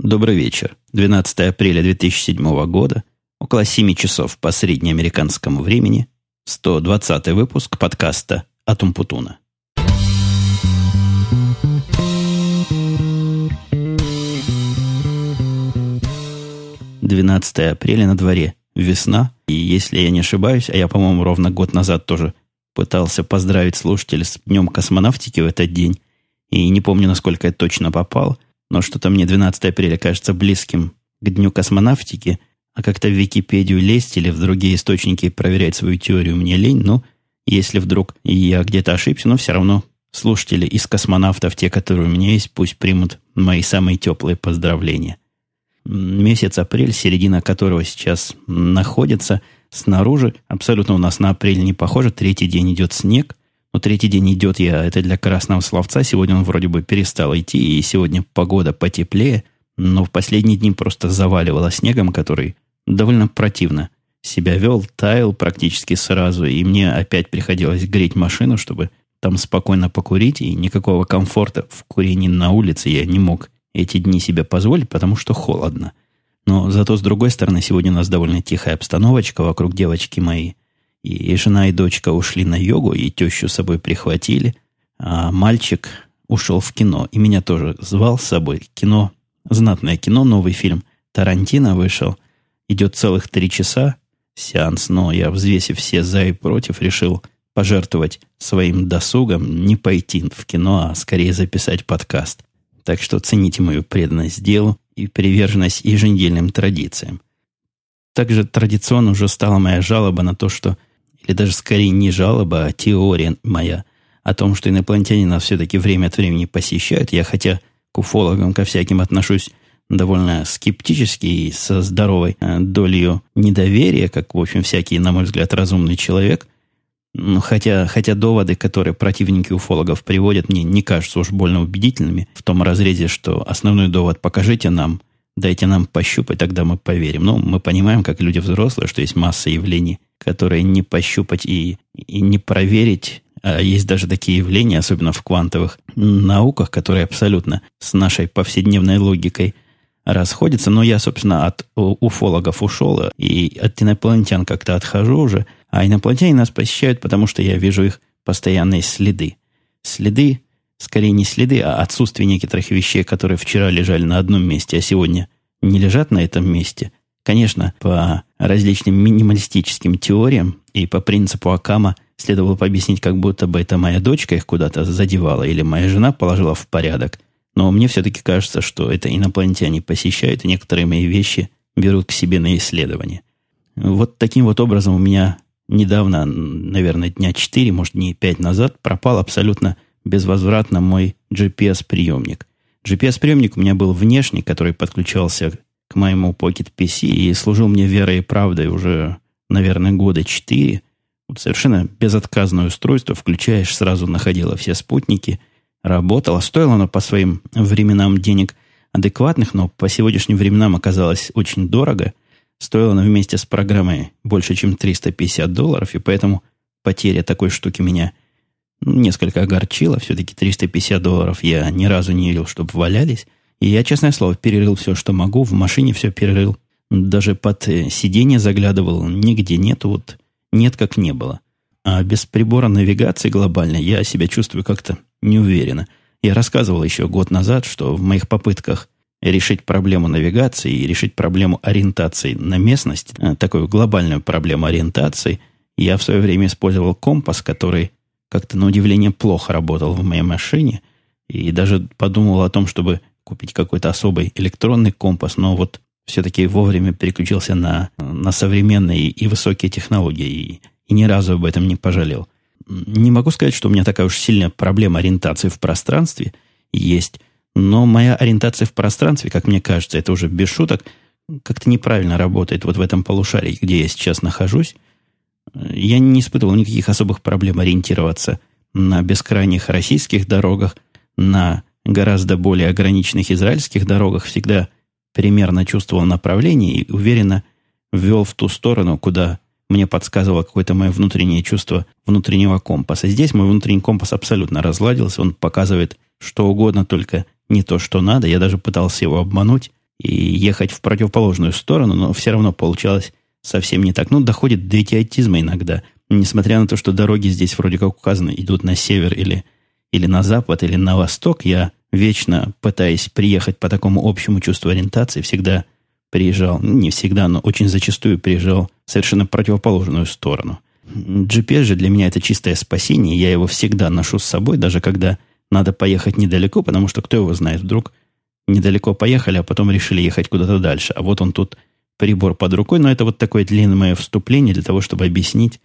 Добрый вечер. 12 апреля 2007 года, около 7 часов по среднеамериканскому времени, 120 выпуск подкаста «Атум Путуна». Двенадцатое апреля на дворе. Весна. И если я не ошибаюсь, а я, по-моему, ровно год назад тоже пытался поздравить слушателей с Днем космонавтики в этот день, и не помню, насколько я точно попал – но что-то мне 12 апреля кажется близким к Дню космонавтики, а как-то в Википедию лезть или в другие источники проверять свою теорию мне лень, но если вдруг я где-то ошибся, но все равно слушатели из космонавтов, те, которые у меня есть, пусть примут мои самые теплые поздравления. Месяц апрель, середина которого сейчас находится, снаружи абсолютно у нас на апрель не похоже, третий день идет снег, но третий день идет я, это для красного словца. Сегодня он вроде бы перестал идти, и сегодня погода потеплее, но в последние дни просто заваливало снегом, который довольно противно себя вел, таял практически сразу, и мне опять приходилось греть машину, чтобы там спокойно покурить, и никакого комфорта в курении на улице я не мог эти дни себе позволить, потому что холодно. Но зато, с другой стороны, сегодня у нас довольно тихая обстановочка вокруг девочки моей – и жена и дочка ушли на йогу, и тещу с собой прихватили. А мальчик ушел в кино. И меня тоже звал с собой. Кино, знатное кино, новый фильм. Тарантино вышел. Идет целых три часа сеанс, но я, взвесив все за и против, решил пожертвовать своим досугом, не пойти в кино, а скорее записать подкаст. Так что цените мою преданность делу и приверженность еженедельным традициям. Также традиционно уже стала моя жалоба на то, что или даже скорее не жалоба, а теория моя о том, что инопланетяне нас все-таки время от времени посещают. Я хотя к уфологам ко всяким отношусь довольно скептически и со здоровой э, долей недоверия, как, в общем, всякий, на мой взгляд, разумный человек. Ну, хотя, хотя доводы, которые противники уфологов приводят, мне не кажутся уж больно убедительными в том разрезе, что основной довод «покажите нам», «дайте нам пощупать, тогда мы поверим». Ну, мы понимаем, как люди взрослые, что есть масса явлений, которые не пощупать и, и не проверить. А есть даже такие явления, особенно в квантовых науках, которые абсолютно с нашей повседневной логикой расходятся. Но я, собственно, от уфологов ушел и от инопланетян как-то отхожу уже. А инопланетяне нас посещают, потому что я вижу их постоянные следы. Следы, скорее не следы, а отсутствие некоторых вещей, которые вчера лежали на одном месте, а сегодня не лежат на этом месте – Конечно, по различным минималистическим теориям и по принципу Акама следовало бы объяснить, как будто бы это моя дочка их куда-то задевала или моя жена положила в порядок. Но мне все-таки кажется, что это инопланетяне посещают, и некоторые мои вещи берут к себе на исследование. Вот таким вот образом у меня недавно, наверное, дня 4, может, дней 5 назад пропал абсолютно безвозвратно мой GPS-приемник. GPS-приемник у меня был внешний, который подключался к моему Pocket PC и служил мне верой и правдой уже, наверное, года четыре. Вот совершенно безотказное устройство, включаешь, сразу находило все спутники, работало. Стоило оно по своим временам денег адекватных, но по сегодняшним временам оказалось очень дорого. Стоило оно вместе с программой больше, чем 350 долларов, и поэтому потеря такой штуки меня несколько огорчила. Все-таки 350 долларов я ни разу не видел, чтобы валялись. И я, честное слово, перерыл все, что могу. В машине все перерыл. Даже под э, сиденье заглядывал. Нигде нет. Вот нет, как не было. А без прибора навигации глобальной я себя чувствую как-то неуверенно. Я рассказывал еще год назад, что в моих попытках решить проблему навигации и решить проблему ориентации на местность, э, такую глобальную проблему ориентации, я в свое время использовал компас, который как-то на удивление плохо работал в моей машине, и даже подумал о том, чтобы купить какой-то особый электронный компас, но вот все-таки вовремя переключился на, на современные и высокие технологии и, и ни разу об этом не пожалел. Не могу сказать, что у меня такая уж сильная проблема ориентации в пространстве есть, но моя ориентация в пространстве, как мне кажется, это уже без шуток, как-то неправильно работает вот в этом полушарии, где я сейчас нахожусь. Я не испытывал никаких особых проблем ориентироваться на бескрайних российских дорогах, на гораздо более ограниченных израильских дорогах всегда примерно чувствовал направление и уверенно ввел в ту сторону, куда мне подсказывало какое-то мое внутреннее чувство внутреннего компаса. Здесь мой внутренний компас абсолютно разладился, он показывает что угодно, только не то, что надо. Я даже пытался его обмануть и ехать в противоположную сторону, но все равно получалось совсем не так. Ну, доходит до идиотизма иногда. Несмотря на то, что дороги здесь вроде как указаны, идут на север или, или на запад, или на восток, я вечно пытаясь приехать по такому общему чувству ориентации, всегда приезжал, ну, не всегда, но очень зачастую приезжал в совершенно противоположную сторону. GPS же для меня это чистое спасение, я его всегда ношу с собой, даже когда надо поехать недалеко, потому что кто его знает, вдруг недалеко поехали, а потом решили ехать куда-то дальше. А вот он тут прибор под рукой, но это вот такое длинное вступление для того, чтобы объяснить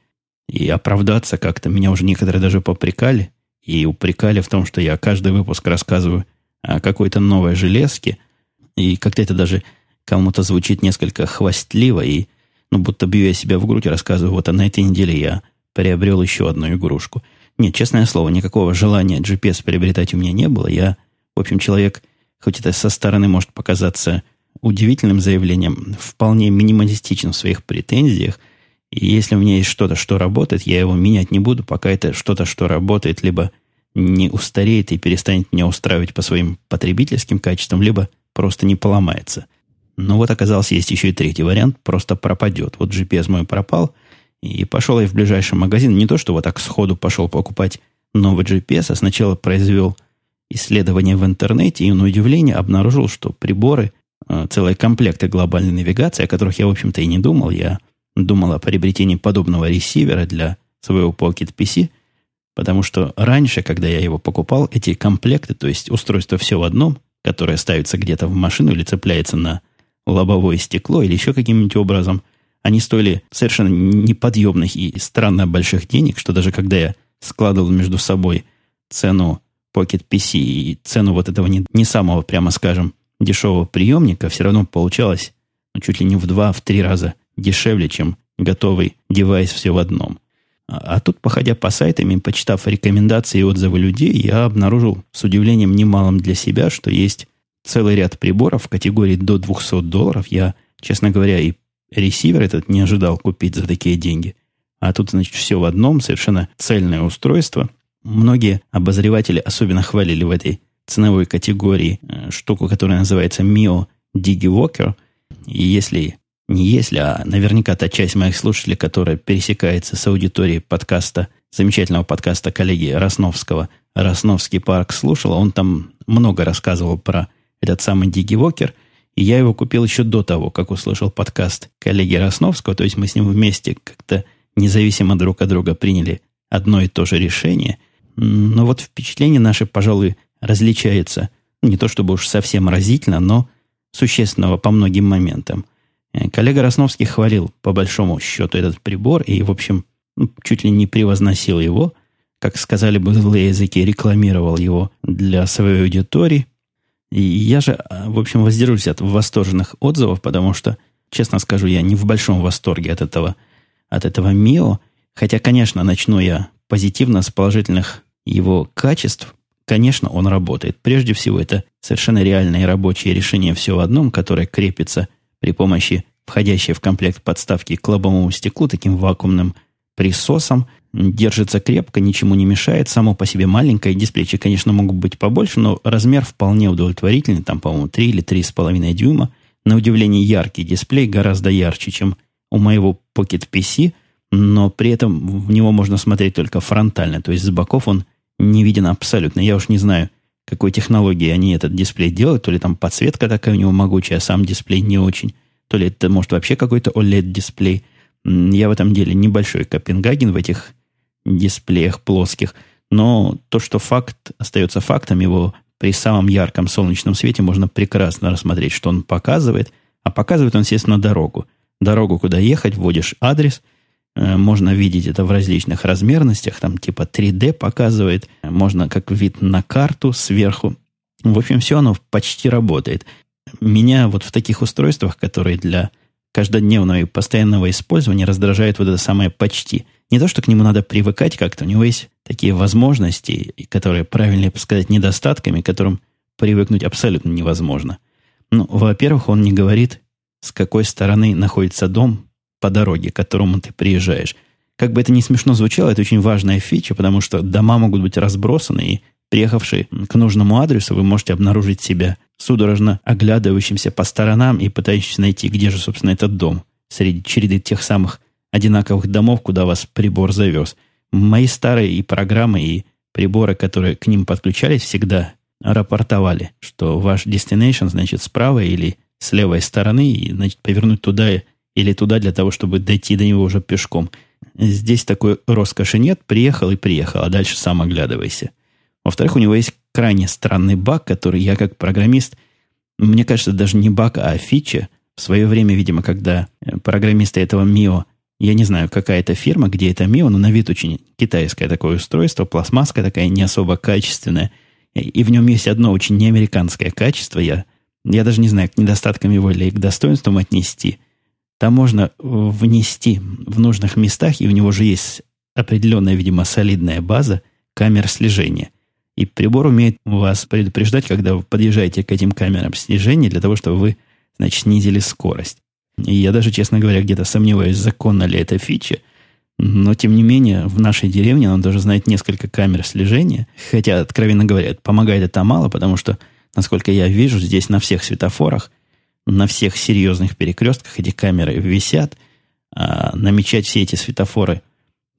и оправдаться как-то. Меня уже некоторые даже попрекали и упрекали в том, что я каждый выпуск рассказываю о какой-то новой железке, и как-то это даже кому-то звучит несколько хвастливо, и ну, будто бью я себя в грудь и рассказываю, вот а на этой неделе я приобрел еще одну игрушку. Нет, честное слово, никакого желания GPS приобретать у меня не было. Я, в общем, человек, хоть это со стороны может показаться удивительным заявлением, вполне минималистичен в своих претензиях. И если у меня есть что-то, что работает, я его менять не буду, пока это что-то, что работает, либо не устареет и перестанет меня устраивать по своим потребительским качествам, либо просто не поломается. Но вот оказался, есть еще и третий вариант, просто пропадет. Вот GPS мой пропал, и пошел я в ближайший магазин. Не то, что вот так сходу пошел покупать новый GPS, а сначала произвел исследование в интернете и на удивление обнаружил, что приборы целые комплекты глобальной навигации, о которых я, в общем-то, и не думал. Я думал о приобретении подобного ресивера для своего Pocket PC, потому что раньше, когда я его покупал, эти комплекты, то есть устройство все в одном, которое ставится где-то в машину или цепляется на лобовое стекло или еще каким-нибудь образом, они стоили совершенно неподъемных и странно больших денег, что даже когда я складывал между собой цену Pocket PC и цену вот этого не, не самого, прямо скажем, дешевого приемника все равно получалось ну, чуть ли не в два, в три раза дешевле, чем готовый девайс все в одном. А, а тут, походя по сайтам и почитав рекомендации и отзывы людей, я обнаружил с удивлением немалым для себя, что есть целый ряд приборов в категории до 200 долларов. Я, честно говоря, и ресивер этот не ожидал купить за такие деньги. А тут, значит, все в одном, совершенно цельное устройство. Многие обозреватели особенно хвалили в этой ценовой категории э, штуку, которая называется Mio DigiWalker. И если не если, а наверняка та часть моих слушателей, которая пересекается с аудиторией подкаста, замечательного подкаста коллеги Росновского, Росновский парк слушал, он там много рассказывал про этот самый DigiWalker, и я его купил еще до того, как услышал подкаст коллеги Росновского, то есть мы с ним вместе как-то независимо друг от друга приняли одно и то же решение. Но вот впечатления наши, пожалуй, различается не то чтобы уж совсем разительно, но существенного по многим моментам. Э, коллега Росновский хвалил по большому счету этот прибор и, в общем, ну, чуть ли не превозносил его, как сказали бы злые языки, рекламировал его для своей аудитории. И я же, а, в общем, воздержусь от восторженных отзывов, потому что, честно скажу, я не в большом восторге от этого, от этого МИО. Хотя, конечно, начну я позитивно с положительных его качеств, Конечно, он работает. Прежде всего, это совершенно реальное рабочее решение все в одном, которое крепится при помощи входящей в комплект подставки к лобовому стеклу таким вакуумным присосом. Держится крепко, ничему не мешает, само по себе маленькое. Дисплейчики, конечно, могут быть побольше, но размер вполне удовлетворительный. Там, по-моему, 3 или 3,5 дюйма. На удивление яркий дисплей, гораздо ярче, чем у моего Pocket PC, но при этом в него можно смотреть только фронтально, то есть с боков он не виден абсолютно. Я уж не знаю, какой технологии они этот дисплей делают. То ли там подсветка такая у него могучая, а сам дисплей не очень. То ли это, может, вообще какой-то OLED-дисплей. Я в этом деле небольшой Копенгаген в этих дисплеях плоских. Но то, что факт остается фактом, его при самом ярком солнечном свете можно прекрасно рассмотреть, что он показывает. А показывает он, естественно, дорогу. Дорогу, куда ехать, вводишь адрес – можно видеть это в различных размерностях, там типа 3D показывает, можно как вид на карту сверху. В общем, все оно почти работает. Меня вот в таких устройствах, которые для каждодневного и постоянного использования раздражает вот это самое почти. Не то, что к нему надо привыкать как-то, у него есть такие возможности, которые, правильнее сказать, недостатками, которым привыкнуть абсолютно невозможно. Ну, во-первых, он не говорит, с какой стороны находится дом, по дороге, к которому ты приезжаешь. Как бы это ни смешно звучало, это очень важная фича, потому что дома могут быть разбросаны, и приехавший к нужному адресу, вы можете обнаружить себя судорожно оглядывающимся по сторонам и пытающимся найти, где же, собственно, этот дом среди череды тех самых одинаковых домов, куда вас прибор завез. Мои старые и программы, и приборы, которые к ним подключались, всегда рапортовали, что ваш destination, значит, справа или с левой стороны, и, значит, повернуть туда или туда для того, чтобы дойти до него уже пешком. Здесь такой роскоши нет, приехал и приехал, а дальше сам оглядывайся. Во-вторых, у него есть крайне странный баг, который я как программист, мне кажется, даже не баг, а фича. В свое время, видимо, когда программисты этого МИО, я не знаю, какая это фирма, где это МИО, но на вид очень китайское такое устройство, пластмасска такая не особо качественная, и в нем есть одно очень неамериканское качество, я, я даже не знаю, к недостаткам его или к достоинствам отнести. Там можно внести в нужных местах, и у него же есть определенная, видимо, солидная база камер слежения – и прибор умеет вас предупреждать, когда вы подъезжаете к этим камерам слежения, для того, чтобы вы, значит, снизили скорость. И я даже, честно говоря, где-то сомневаюсь, законна ли эта фича. Но, тем не менее, в нашей деревне он даже знает несколько камер слежения. Хотя, откровенно говоря, помогает это мало, потому что, насколько я вижу, здесь на всех светофорах, на всех серьезных перекрестках эти камеры висят. А намечать все эти светофоры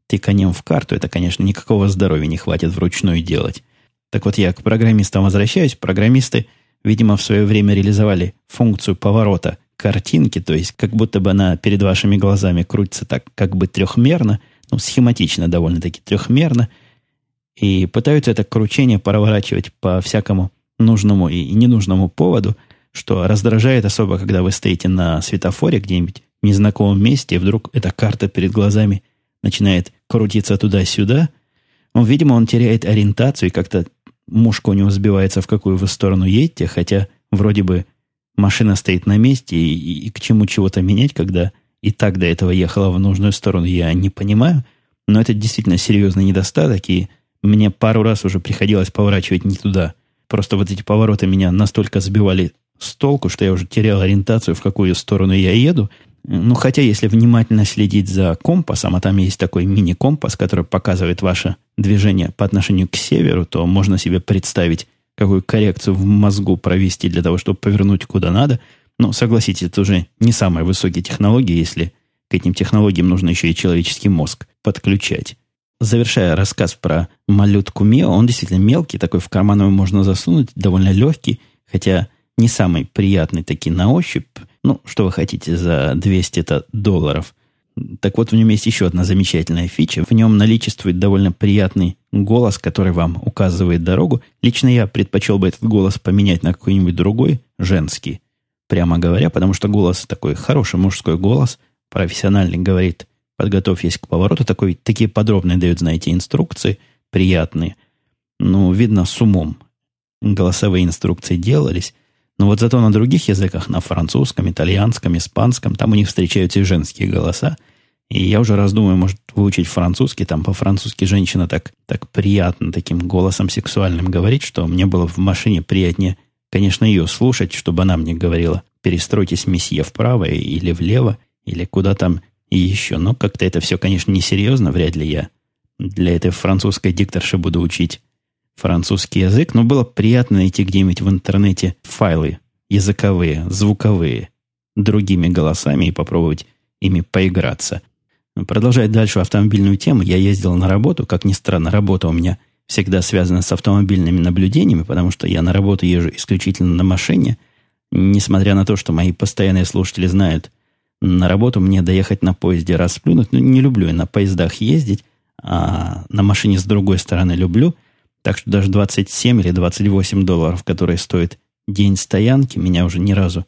тыканем в карту, это, конечно, никакого здоровья не хватит вручную делать. Так вот, я к программистам возвращаюсь. Программисты, видимо, в свое время реализовали функцию поворота картинки, то есть как будто бы она перед вашими глазами крутится так как бы трехмерно, ну, схематично довольно-таки трехмерно, и пытаются это кручение проворачивать по всякому нужному и ненужному поводу, что раздражает особо, когда вы стоите на светофоре где-нибудь в незнакомом месте, и вдруг эта карта перед глазами начинает крутиться туда-сюда. Ну, видимо, он теряет ориентацию и как-то мушка у него сбивается, в какую вы сторону едете, хотя вроде бы машина стоит на месте, и, и, и к чему чего-то менять, когда и так до этого ехала в нужную сторону, я не понимаю. Но это действительно серьезный недостаток, и мне пару раз уже приходилось поворачивать не туда. Просто вот эти повороты меня настолько сбивали с толку, что я уже терял ориентацию, в какую сторону я еду, ну, хотя, если внимательно следить за компасом, а там есть такой мини-компас, который показывает ваше движение по отношению к северу, то можно себе представить, какую коррекцию в мозгу провести для того, чтобы повернуть куда надо. Но, согласитесь, это уже не самые высокие технологии, если к этим технологиям нужно еще и человеческий мозг подключать. Завершая рассказ про малютку Мио, он действительно мелкий, такой в карман его можно засунуть, довольно легкий, хотя не самый приятный таки на ощупь, ну, что вы хотите за 200 долларов? Так вот, в нем есть еще одна замечательная фича. В нем наличествует довольно приятный голос, который вам указывает дорогу. Лично я предпочел бы этот голос поменять на какой-нибудь другой, женский, прямо говоря, потому что голос такой хороший мужской голос, профессиональный, говорит, подготовьтесь к повороту. Такой, такие подробные дают, знаете, инструкции, приятные. Ну, видно, с умом голосовые инструкции делались. Но вот зато на других языках, на французском, итальянском, испанском, там у них встречаются и женские голоса. И я уже раздумываю, может, выучить французский. Там по-французски женщина так, так приятно, таким голосом сексуальным говорит, что мне было в машине приятнее, конечно, ее слушать, чтобы она мне говорила, перестройтесь, месье, вправо или влево, или куда там и еще. Но как-то это все, конечно, несерьезно. Вряд ли я для этой французской дикторши буду учить французский язык, но было приятно найти где-нибудь в интернете файлы языковые, звуковые, другими голосами и попробовать ими поиграться. Продолжая дальше автомобильную тему, я ездил на работу. Как ни странно, работа у меня всегда связана с автомобильными наблюдениями, потому что я на работу езжу исключительно на машине. Несмотря на то, что мои постоянные слушатели знают, на работу мне доехать на поезде расплюнуть. Ну, не люблю я на поездах ездить, а на машине с другой стороны люблю. Так что даже 27 или 28 долларов, которые стоит день стоянки, меня уже ни разу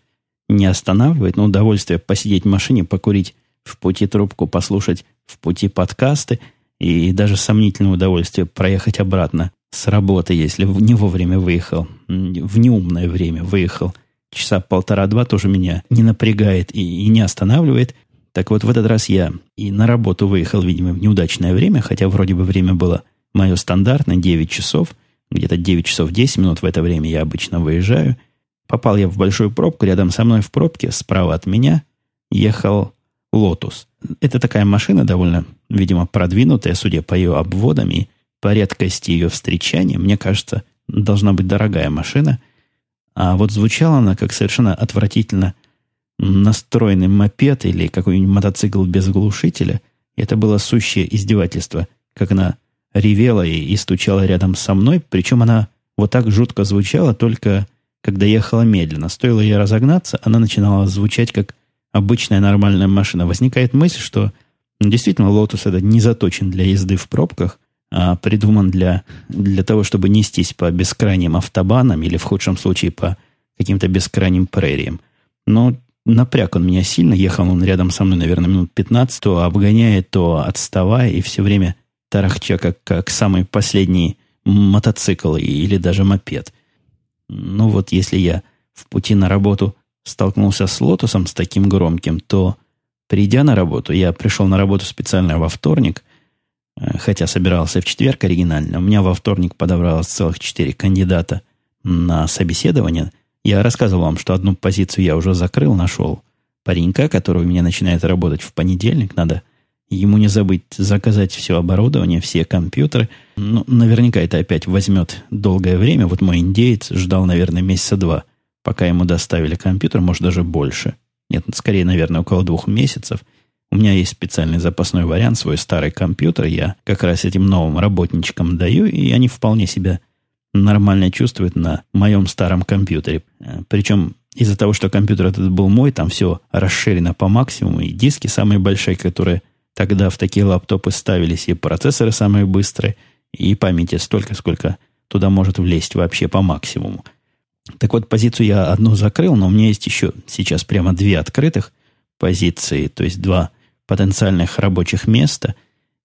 не останавливает. Но удовольствие посидеть в машине, покурить в пути трубку, послушать в пути подкасты и даже сомнительное удовольствие проехать обратно с работы, если не вовремя выехал, в неумное время выехал. Часа полтора-два тоже меня не напрягает и, и не останавливает. Так вот, в этот раз я и на работу выехал, видимо, в неудачное время, хотя вроде бы время было – Мое стандартное 9 часов, где-то 9 часов 10 минут в это время я обычно выезжаю. Попал я в большую пробку, рядом со мной в пробке, справа от меня, ехал Lotus. Это такая машина довольно, видимо, продвинутая, судя по ее обводам и по редкости ее встречания. Мне кажется, должна быть дорогая машина. А вот звучала она как совершенно отвратительно настроенный мопед или какой-нибудь мотоцикл без глушителя. Это было сущее издевательство, как она ревела и, и стучала рядом со мной, причем она вот так жутко звучала, только когда ехала медленно. Стоило ей разогнаться, она начинала звучать как обычная нормальная машина. Возникает мысль, что ну, действительно Lotus это не заточен для езды в пробках, а придуман для, для того, чтобы нестись по бескрайним автобанам или в худшем случае по каким-то бескрайним прериям. Но напряг он меня сильно, ехал он рядом со мной, наверное, минут 15, то обгоняя, то отставая, и все время тарахча, как, как самый последний мотоцикл или даже мопед. Ну вот если я в пути на работу столкнулся с лотусом с таким громким, то, придя на работу, я пришел на работу специально во вторник, э, хотя собирался в четверг оригинально. У меня во вторник подобралось целых четыре кандидата на собеседование. Я рассказывал вам, что одну позицию я уже закрыл, нашел паренька, который у меня начинает работать в понедельник. Надо ему не забыть заказать все оборудование, все компьютеры. Ну, наверняка это опять возьмет долгое время. Вот мой индеец ждал, наверное, месяца два – пока ему доставили компьютер, может даже больше. Нет, скорее, наверное, около двух месяцев. У меня есть специальный запасной вариант, свой старый компьютер. Я как раз этим новым работничкам даю, и они вполне себя нормально чувствуют на моем старом компьютере. Э, Причем из-за того, что компьютер этот был мой, там все расширено по максимуму, и диски самые большие, которые тогда в такие лаптопы ставились, и процессоры самые быстрые, и памяти столько, сколько туда может влезть вообще по максимуму. Так вот, позицию я одну закрыл, но у меня есть еще сейчас прямо две открытых позиции, то есть два потенциальных рабочих места.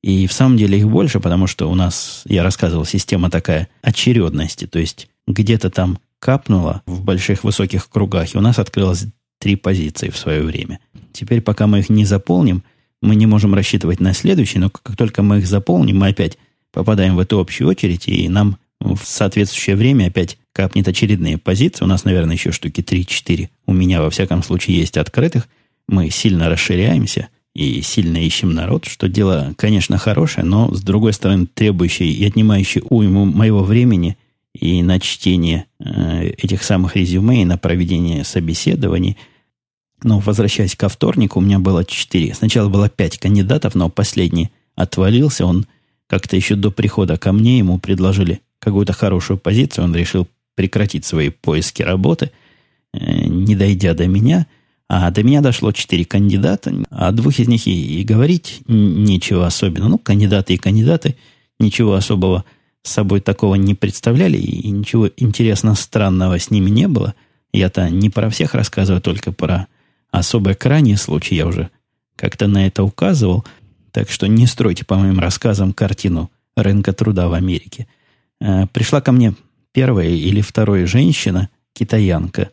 И в самом деле их больше, потому что у нас, я рассказывал, система такая очередности, то есть где-то там капнуло в больших высоких кругах, и у нас открылось три позиции в свое время. Теперь, пока мы их не заполним, мы не можем рассчитывать на следующий, но как только мы их заполним, мы опять попадаем в эту общую очередь, и нам в соответствующее время опять капнет очередные позиции. У нас, наверное, еще штуки 3-4. У меня, во всяком случае, есть открытых. Мы сильно расширяемся и сильно ищем народ, что дело, конечно, хорошее, но, с другой стороны, требующее и отнимающее уйму моего времени и на чтение э, этих самых резюме, и на проведение собеседований. Но, возвращаясь ко вторнику, у меня было 4. Сначала было 5 кандидатов, но последний отвалился. Он как-то еще до прихода ко мне ему предложили какую-то хорошую позицию, он решил прекратить свои поиски работы, э, не дойдя до меня. А до меня дошло четыре кандидата, а двух из них и, и говорить нечего особенно. Ну, кандидаты и кандидаты ничего особого собой такого не представляли, и ничего интересно странного с ними не было. Я-то не про всех рассказываю, только про особые крайние случаи. Я уже как-то на это указывал. Так что не стройте по моим рассказам картину рынка труда в Америке. Э, пришла ко мне первая или вторая женщина, китаянка,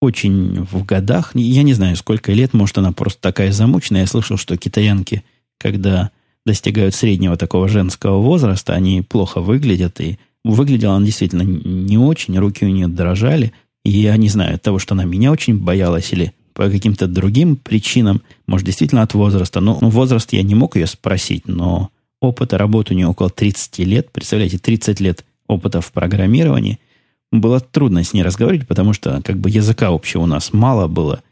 очень в годах, я не знаю, сколько лет, может, она просто такая замученная. Я слышал, что китаянки, когда достигают среднего такого женского возраста, они плохо выглядят, и выглядела она действительно не очень, руки у нее дрожали, и я не знаю, от того, что она меня очень боялась, или по каким-то другим причинам, может, действительно от возраста, но ну, возраст я не мог ее спросить, но опыта работы у нее около 30 лет, представляете, 30 лет опыта в программировании, было трудно с ней разговаривать, потому что как бы языка общего у нас мало было.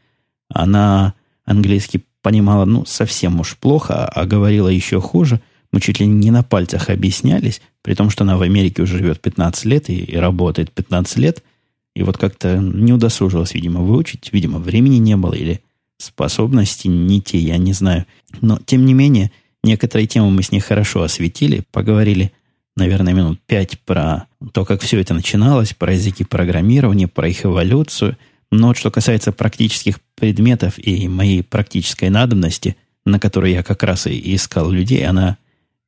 Она английский понимала, ну, совсем уж плохо, а говорила еще хуже. Мы чуть ли не на пальцах объяснялись, при том, что она в Америке уже живет 15 лет и, и работает 15 лет. И вот как-то не удосужилась, видимо, выучить. Видимо, времени не было или способности не те, я не знаю. Но, тем не менее, некоторые темы мы с ней хорошо осветили, поговорили – наверное, минут пять про то, как все это начиналось, про языки программирования, про их эволюцию. Но вот что касается практических предметов и моей практической надобности, на которой я как раз и искал людей, она,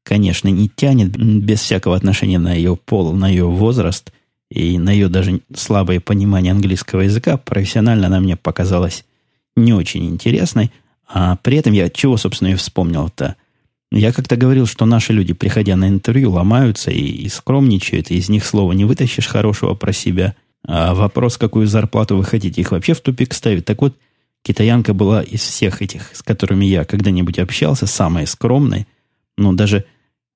конечно, не тянет без всякого отношения на ее пол, на ее возраст и на ее даже слабое понимание английского языка. Профессионально она мне показалась не очень интересной. А при этом я чего, собственно, и вспомнил-то – я как-то говорил, что наши люди, приходя на интервью, ломаются и, и скромничают, и из них слова не вытащишь хорошего про себя. А вопрос, какую зарплату вы хотите, их вообще в тупик ставит. Так вот, китаянка была из всех этих, с которыми я когда-нибудь общался, самая скромной. Но даже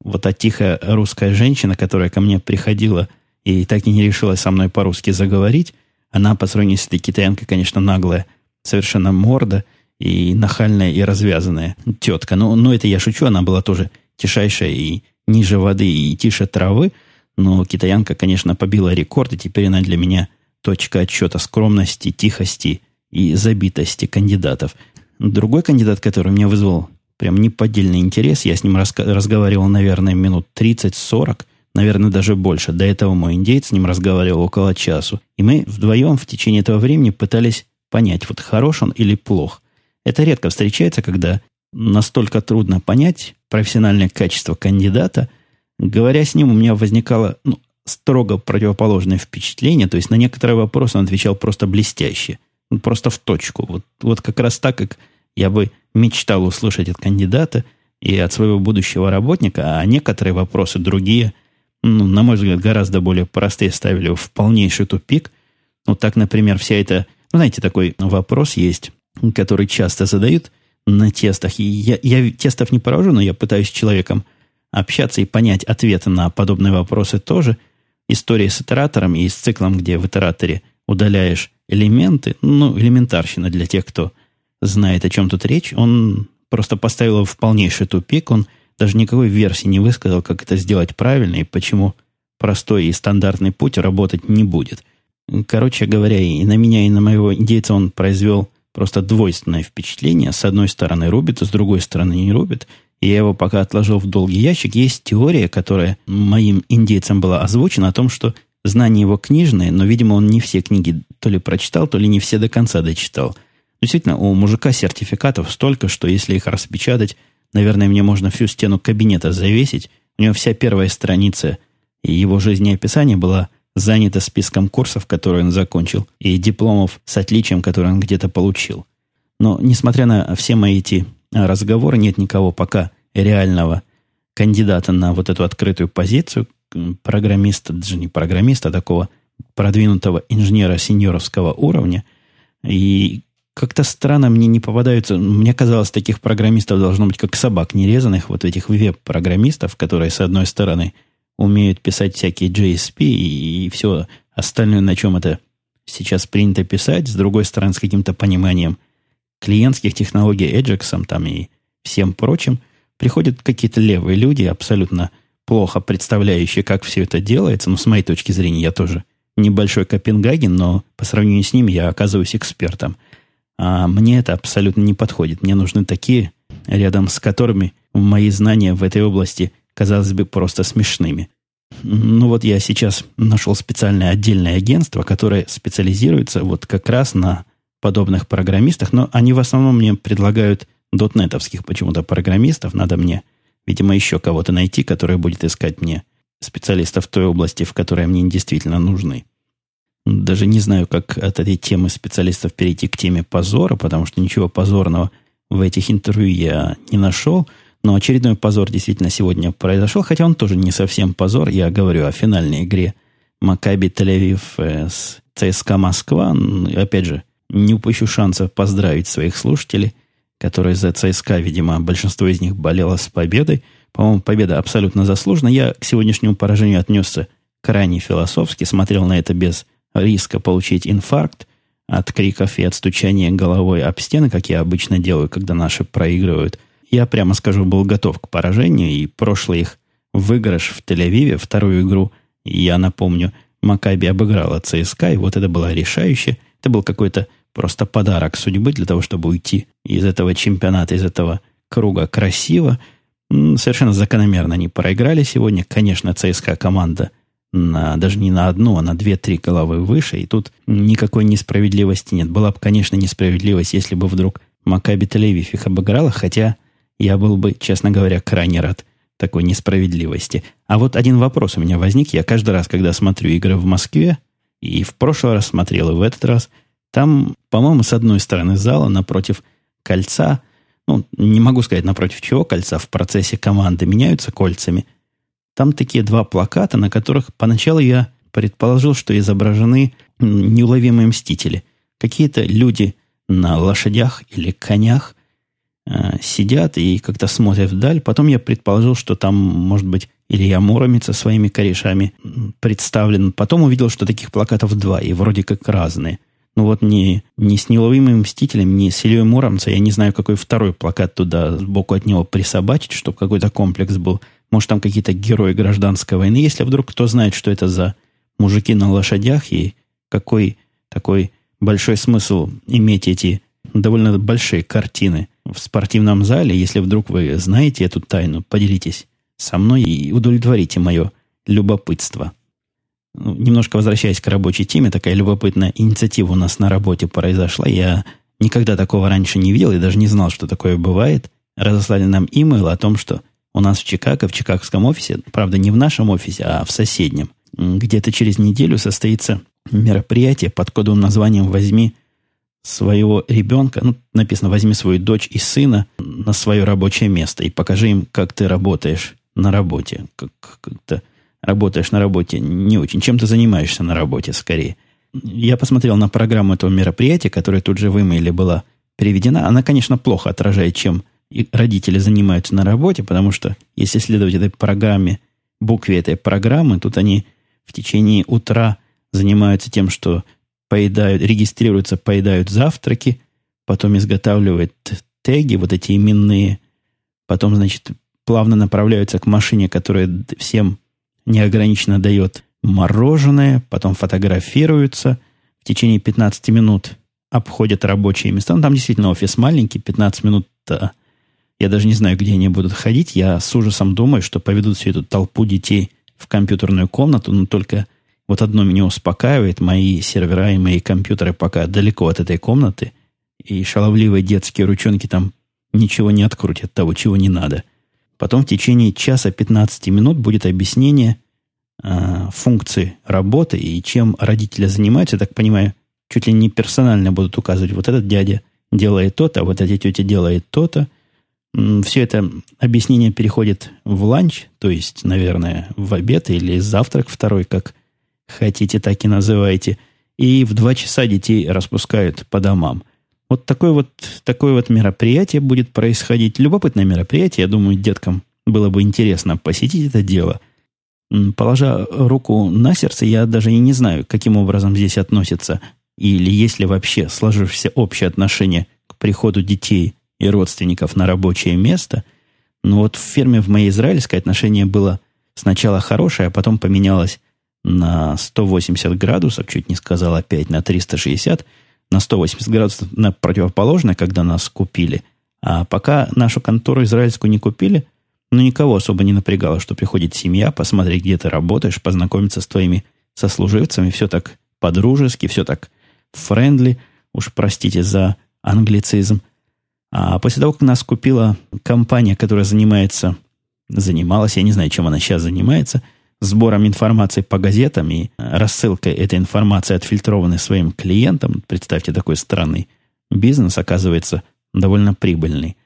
вот та тихая русская женщина, которая ко мне приходила и так и не решилась со мной по-русски заговорить, она по сравнению с этой китаянкой, конечно, наглая, совершенно морда и нахальная и развязанная тетка. Но, но это я шучу, она была тоже тишайшая и ниже воды, и тише травы. Но китаянка, конечно, побила рекорд, и теперь она для меня точка отчета скромности, тихости и забитости кандидатов. Другой кандидат, который меня вызвал прям неподдельный интерес, я с ним разговаривал, наверное, минут 30-40, наверное, даже больше. До этого мой индейец с ним разговаривал около часу. И мы вдвоем в течение этого времени пытались понять, вот хорош он или плох. Это редко встречается, когда настолько трудно понять профессиональное качество кандидата. Говоря с ним, у меня возникало ну, строго противоположное впечатление. То есть на некоторые вопросы он отвечал просто блестяще. Просто в точку. Вот, вот как раз так, как я бы мечтал услышать от кандидата и от своего будущего работника, а некоторые вопросы другие – ну, на мой взгляд, гораздо более простые ставили его в полнейший тупик. Ну, так, например, вся эта... Ну, знаете, такой вопрос есть, который часто задают на тестах. И я, я тестов не провожу, но я пытаюсь с человеком общаться и понять ответы на подобные вопросы тоже. История с итератором и с циклом, где в итераторе удаляешь элементы, ну, элементарщина для тех, кто знает, о чем тут речь, он просто поставил его в полнейший тупик, он даже никакой версии не высказал, как это сделать правильно и почему простой и стандартный путь работать не будет. Короче говоря, и на меня, и на моего индейца он произвел просто двойственное впечатление. С одной стороны рубит, а с другой стороны не рубит. И я его пока отложил в долгий ящик. Есть теория, которая моим индейцам была озвучена о том, что знания его книжные, но, видимо, он не все книги то ли прочитал, то ли не все до конца дочитал. Действительно, у мужика сертификатов столько, что если их распечатать, Наверное, мне можно всю стену кабинета завесить. У него вся первая страница и его жизнеописание была занята списком курсов, которые он закончил, и дипломов с отличием, которые он где-то получил. Но, несмотря на все мои эти разговоры, нет никого пока реального кандидата на вот эту открытую позицию программиста, даже не программиста, а такого продвинутого инженера сеньоровского уровня. И как-то странно мне не попадаются. Мне казалось, таких программистов должно быть как собак нерезанных, вот этих веб-программистов, которые, с одной стороны, умеют писать всякие JSP и, и все остальное, на чем это сейчас принято писать, с другой стороны, с каким-то пониманием клиентских технологий Ajax там и всем прочим, приходят какие-то левые люди, абсолютно плохо представляющие, как все это делается. Но с моей точки зрения, я тоже небольшой Копенгаген, но по сравнению с ним я оказываюсь экспертом – а мне это абсолютно не подходит. Мне нужны такие, рядом с которыми мои знания в этой области казалось бы просто смешными. Ну вот я сейчас нашел специальное отдельное агентство, которое специализируется вот как раз на подобных программистах, но они в основном мне предлагают дотнетовских почему-то программистов. Надо мне, видимо, еще кого-то найти, который будет искать мне специалистов той области, в которой мне действительно нужны. Даже не знаю, как от этой темы специалистов перейти к теме позора, потому что ничего позорного в этих интервью я не нашел. Но очередной позор действительно сегодня произошел, хотя он тоже не совсем позор. Я говорю о финальной игре Макаби Тель-Авив э, с ЦСКА Москва. Опять же, не упущу шанса поздравить своих слушателей, которые за ЦСКА, видимо, большинство из них болело с победой. По-моему, победа абсолютно заслужена. Я к сегодняшнему поражению отнесся крайне философски, смотрел на это без риска получить инфаркт от криков и от стучания головой об стены, как я обычно делаю, когда наши проигрывают, я, прямо скажу, был готов к поражению, и прошлый их выигрыш в Тель-Авиве, вторую игру, я напомню, Макаби обыграла ЦСКА, и вот это было решающее. Это был какой-то просто подарок судьбы для того, чтобы уйти из этого чемпионата, из этого круга красиво. Совершенно закономерно они проиграли сегодня. Конечно, ЦСКА команда на, даже не на одну, а на две-три головы выше, и тут никакой несправедливости нет. Была бы, конечно, несправедливость, если бы вдруг Макаби Тель-Авив их обыграла, хотя я был бы, честно говоря, крайне рад такой несправедливости. А вот один вопрос у меня возник. Я каждый раз, когда смотрю игры в Москве, и в прошлый раз смотрел, и в этот раз, там, по-моему, с одной стороны зала, напротив кольца, ну, не могу сказать напротив чего кольца, в процессе команды меняются кольцами – там такие два плаката, на которых поначалу я предположил, что изображены неуловимые мстители. Какие-то люди на лошадях или конях э, сидят и как-то смотрят вдаль. Потом я предположил, что там, может быть, Илья Муромец со своими корешами представлен. Потом увидел, что таких плакатов два, и вроде как разные. Ну вот ни, ни с неуловимым мстителем, ни с Ильей Муромца, я не знаю, какой второй плакат туда сбоку от него присобачить, чтобы какой-то комплекс был. Может, там какие-то герои гражданской войны. Если вдруг кто знает, что это за мужики на лошадях и какой такой большой смысл иметь эти довольно большие картины в спортивном зале. Если вдруг вы знаете эту тайну, поделитесь со мной и удовлетворите мое любопытство. Ну, немножко возвращаясь к рабочей теме, такая любопытная инициатива у нас на работе произошла. Я никогда такого раньше не видел и даже не знал, что такое бывает. Разослали нам имейл о том, что у нас в Чикаго, в чикагском офисе, правда, не в нашем офисе, а в соседнем, где-то через неделю состоится мероприятие под кодовым названием «Возьми своего ребенка», ну, написано «Возьми свою дочь и сына на свое рабочее место и покажи им, как ты работаешь на работе, как, как ты работаешь на работе не очень, чем ты занимаешься на работе скорее. Я посмотрел на программу этого мероприятия, которая тут же в имейле была приведена. Она, конечно, плохо отражает, чем родители занимаются на работе, потому что если следовать этой программе, букве этой программы, тут они в течение утра занимаются тем, что поедают, регистрируются, поедают завтраки, потом изготавливают теги, вот эти именные, потом, значит, плавно направляются к машине, которая всем неограниченно дает мороженое, потом фотографируются, в течение 15 минут обходят рабочие места. Ну, там действительно офис маленький, 15 минут я даже не знаю, где они будут ходить. Я с ужасом думаю, что поведут всю эту толпу детей в компьютерную комнату, но только вот одно меня успокаивает. Мои сервера и мои компьютеры пока далеко от этой комнаты, и шаловливые детские ручонки там ничего не открутят того, чего не надо. Потом в течение часа 15 минут будет объяснение э, функции работы и чем родители занимаются. Я так понимаю, чуть ли не персонально будут указывать, вот этот дядя делает то-то, а вот эта тетя делает то-то. Все это объяснение переходит в ланч, то есть, наверное, в обед или завтрак второй, как хотите, так и называйте. И в два часа детей распускают по домам. Вот такое вот, такое вот мероприятие будет происходить. Любопытное мероприятие. Я думаю, деткам было бы интересно посетить это дело. Положа руку на сердце, я даже и не знаю, каким образом здесь относятся, или есть ли вообще сложившееся общее отношение к приходу детей и родственников на рабочее место. Но вот в фирме в моей израильской отношение было сначала хорошее, а потом поменялось на 180 градусов, чуть не сказал опять, на 360 – на 180 градусов на противоположное, когда нас купили. А пока нашу контору израильскую не купили, ну, никого особо не напрягало, что приходит семья, посмотреть, где ты работаешь, познакомиться с твоими сослуживцами. Все так по-дружески, все так френдли. Уж простите за англицизм. А после того, как нас купила компания, которая занимается, занималась, я не знаю, чем она сейчас занимается – сбором информации по газетам и рассылкой этой информации, отфильтрованной своим клиентам, представьте такой странный бизнес, оказывается довольно прибыльный.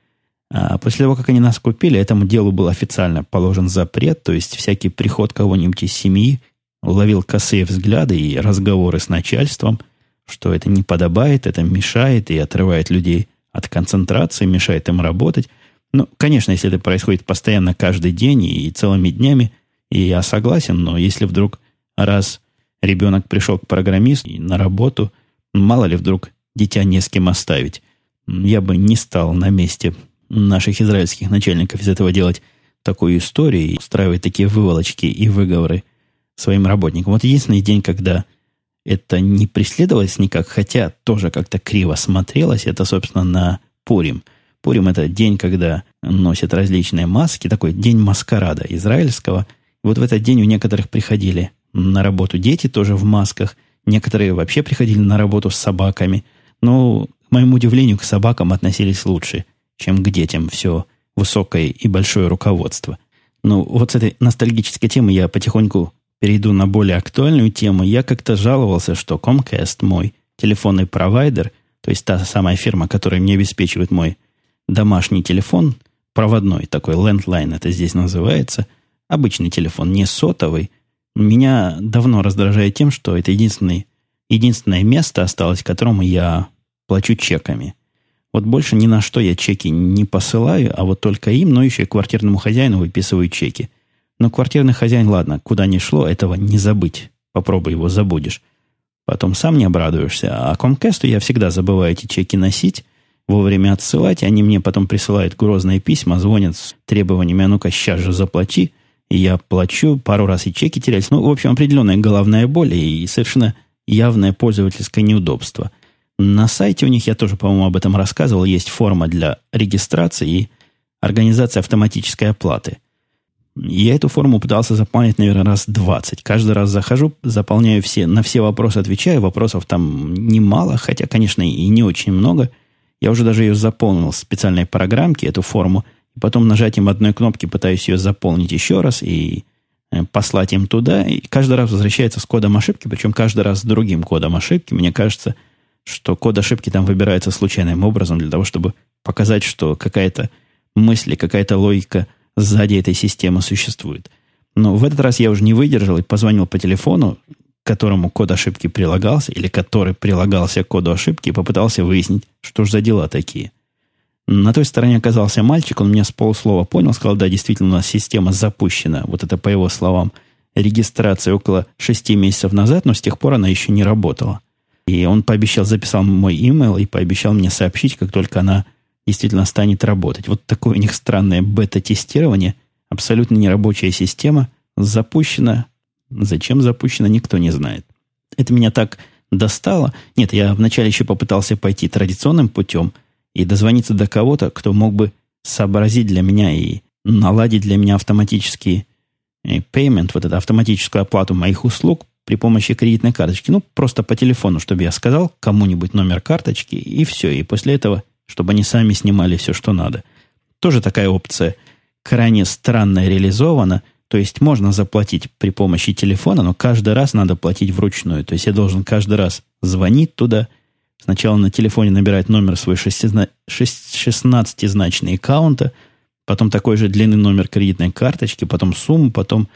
А после того, как они нас купили, этому делу был официально положен запрет, то есть всякий приход кого-нибудь из семьи ловил косые взгляды и разговоры с начальством, что это не подобает, это мешает и отрывает людей от концентрации, мешает им работать. Ну, конечно, если это происходит постоянно каждый день и целыми днями – и я согласен, но если вдруг раз ребенок пришел к программисту на работу, мало ли вдруг дитя не с кем оставить, я бы не стал на месте наших израильских начальников из этого делать такую историю и устраивать такие выволочки и выговоры своим работникам. Вот единственный день, когда это не преследовалось никак, хотя тоже как-то криво смотрелось, это, собственно, на Пурим. Пурим – это день, когда носят различные маски, такой день маскарада израильского – вот в этот день у некоторых приходили на работу дети тоже в масках, некоторые вообще приходили на работу с собаками. Но, к моему удивлению, к собакам относились лучше, чем к детям. Все высокое и большое руководство. Ну, вот с этой ностальгической темы я потихоньку перейду на более актуальную тему. Я как-то жаловался, что Comcast, мой телефонный провайдер, то есть та самая фирма, которая мне обеспечивает мой домашний телефон, проводной такой, landline это здесь называется – обычный телефон, не сотовый, меня давно раздражает тем, что это единственный, единственное место осталось, которому я плачу чеками. Вот больше ни на что я чеки не посылаю, а вот только им, но еще и квартирному хозяину выписываю чеки. Но квартирный хозяин, ладно, куда ни шло, этого не забыть. Попробуй его забудешь. Потом сам не обрадуешься. А Comcast я всегда забываю эти чеки носить, вовремя отсылать. Они мне потом присылают грозные письма, звонят с требованиями, а ну-ка, сейчас же заплати. И я плачу, пару раз и чеки терялись. Ну, в общем, определенная головная боль и совершенно явное пользовательское неудобство. На сайте у них, я тоже, по-моему, об этом рассказывал, есть форма для регистрации и организации автоматической оплаты. Я эту форму пытался заполнять, наверное, раз 20. Каждый раз захожу, заполняю все, на все вопросы отвечаю. Вопросов там немало, хотя, конечно, и не очень много. Я уже даже ее заполнил в специальной программке, эту форму. Потом нажатием одной кнопки пытаюсь ее заполнить еще раз и э, послать им туда. И каждый раз возвращается с кодом ошибки, причем каждый раз с другим кодом ошибки. Мне кажется, что код ошибки там выбирается случайным образом для того, чтобы показать, что какая-то мысль, какая-то логика – сзади этой системы существует. Но в этот раз я уже не выдержал и позвонил по телефону, которому код ошибки прилагался, или который прилагался к коду ошибки, и попытался выяснить, что же за дела такие. На той стороне оказался мальчик, он меня с полуслова понял, сказал, да, действительно, у нас система запущена, вот это по его словам, регистрация около шести месяцев назад, но с тех пор она еще не работала. И он пообещал, записал мой имейл и пообещал мне сообщить, как только она действительно станет работать. Вот такое у них странное бета-тестирование, абсолютно нерабочая система, запущена. Зачем запущена, никто не знает. Это меня так достало. Нет, я вначале еще попытался пойти традиционным путем и дозвониться до кого-то, кто мог бы сообразить для меня и наладить для меня автоматический э, payment, вот эту автоматическую оплату моих услуг при помощи кредитной карточки. Ну, просто по телефону, чтобы я сказал кому-нибудь номер карточки, и все. И после этого чтобы они сами снимали все, что надо. Тоже такая опция крайне странно реализована. То есть можно заплатить при помощи телефона, но каждый раз надо платить вручную. То есть я должен каждый раз звонить туда, сначала на телефоне набирать номер свой 16-значный аккаунта, потом такой же длинный номер кредитной карточки, потом сумму, потом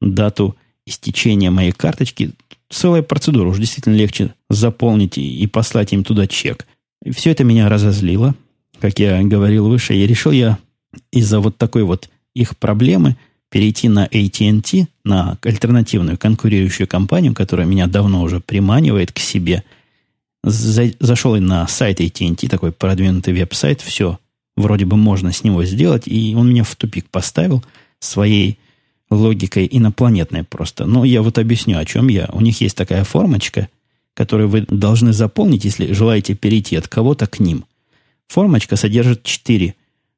дату истечения моей карточки. Целая процедура. Уж действительно легче заполнить и послать им туда чек. И все это меня разозлило. Как я говорил выше, я решил я из-за вот такой вот их проблемы перейти на AT&T, на альтернативную конкурирующую компанию, которая меня давно уже приманивает к себе. За, зашел на сайт AT&T, такой продвинутый веб-сайт, все, вроде бы можно с него сделать, и он меня в тупик поставил своей логикой инопланетной просто. Но я вот объясню, о чем я. У них есть такая формочка – которые вы должны заполнить, если желаете перейти от кого-то к ним. Формочка содержит четыре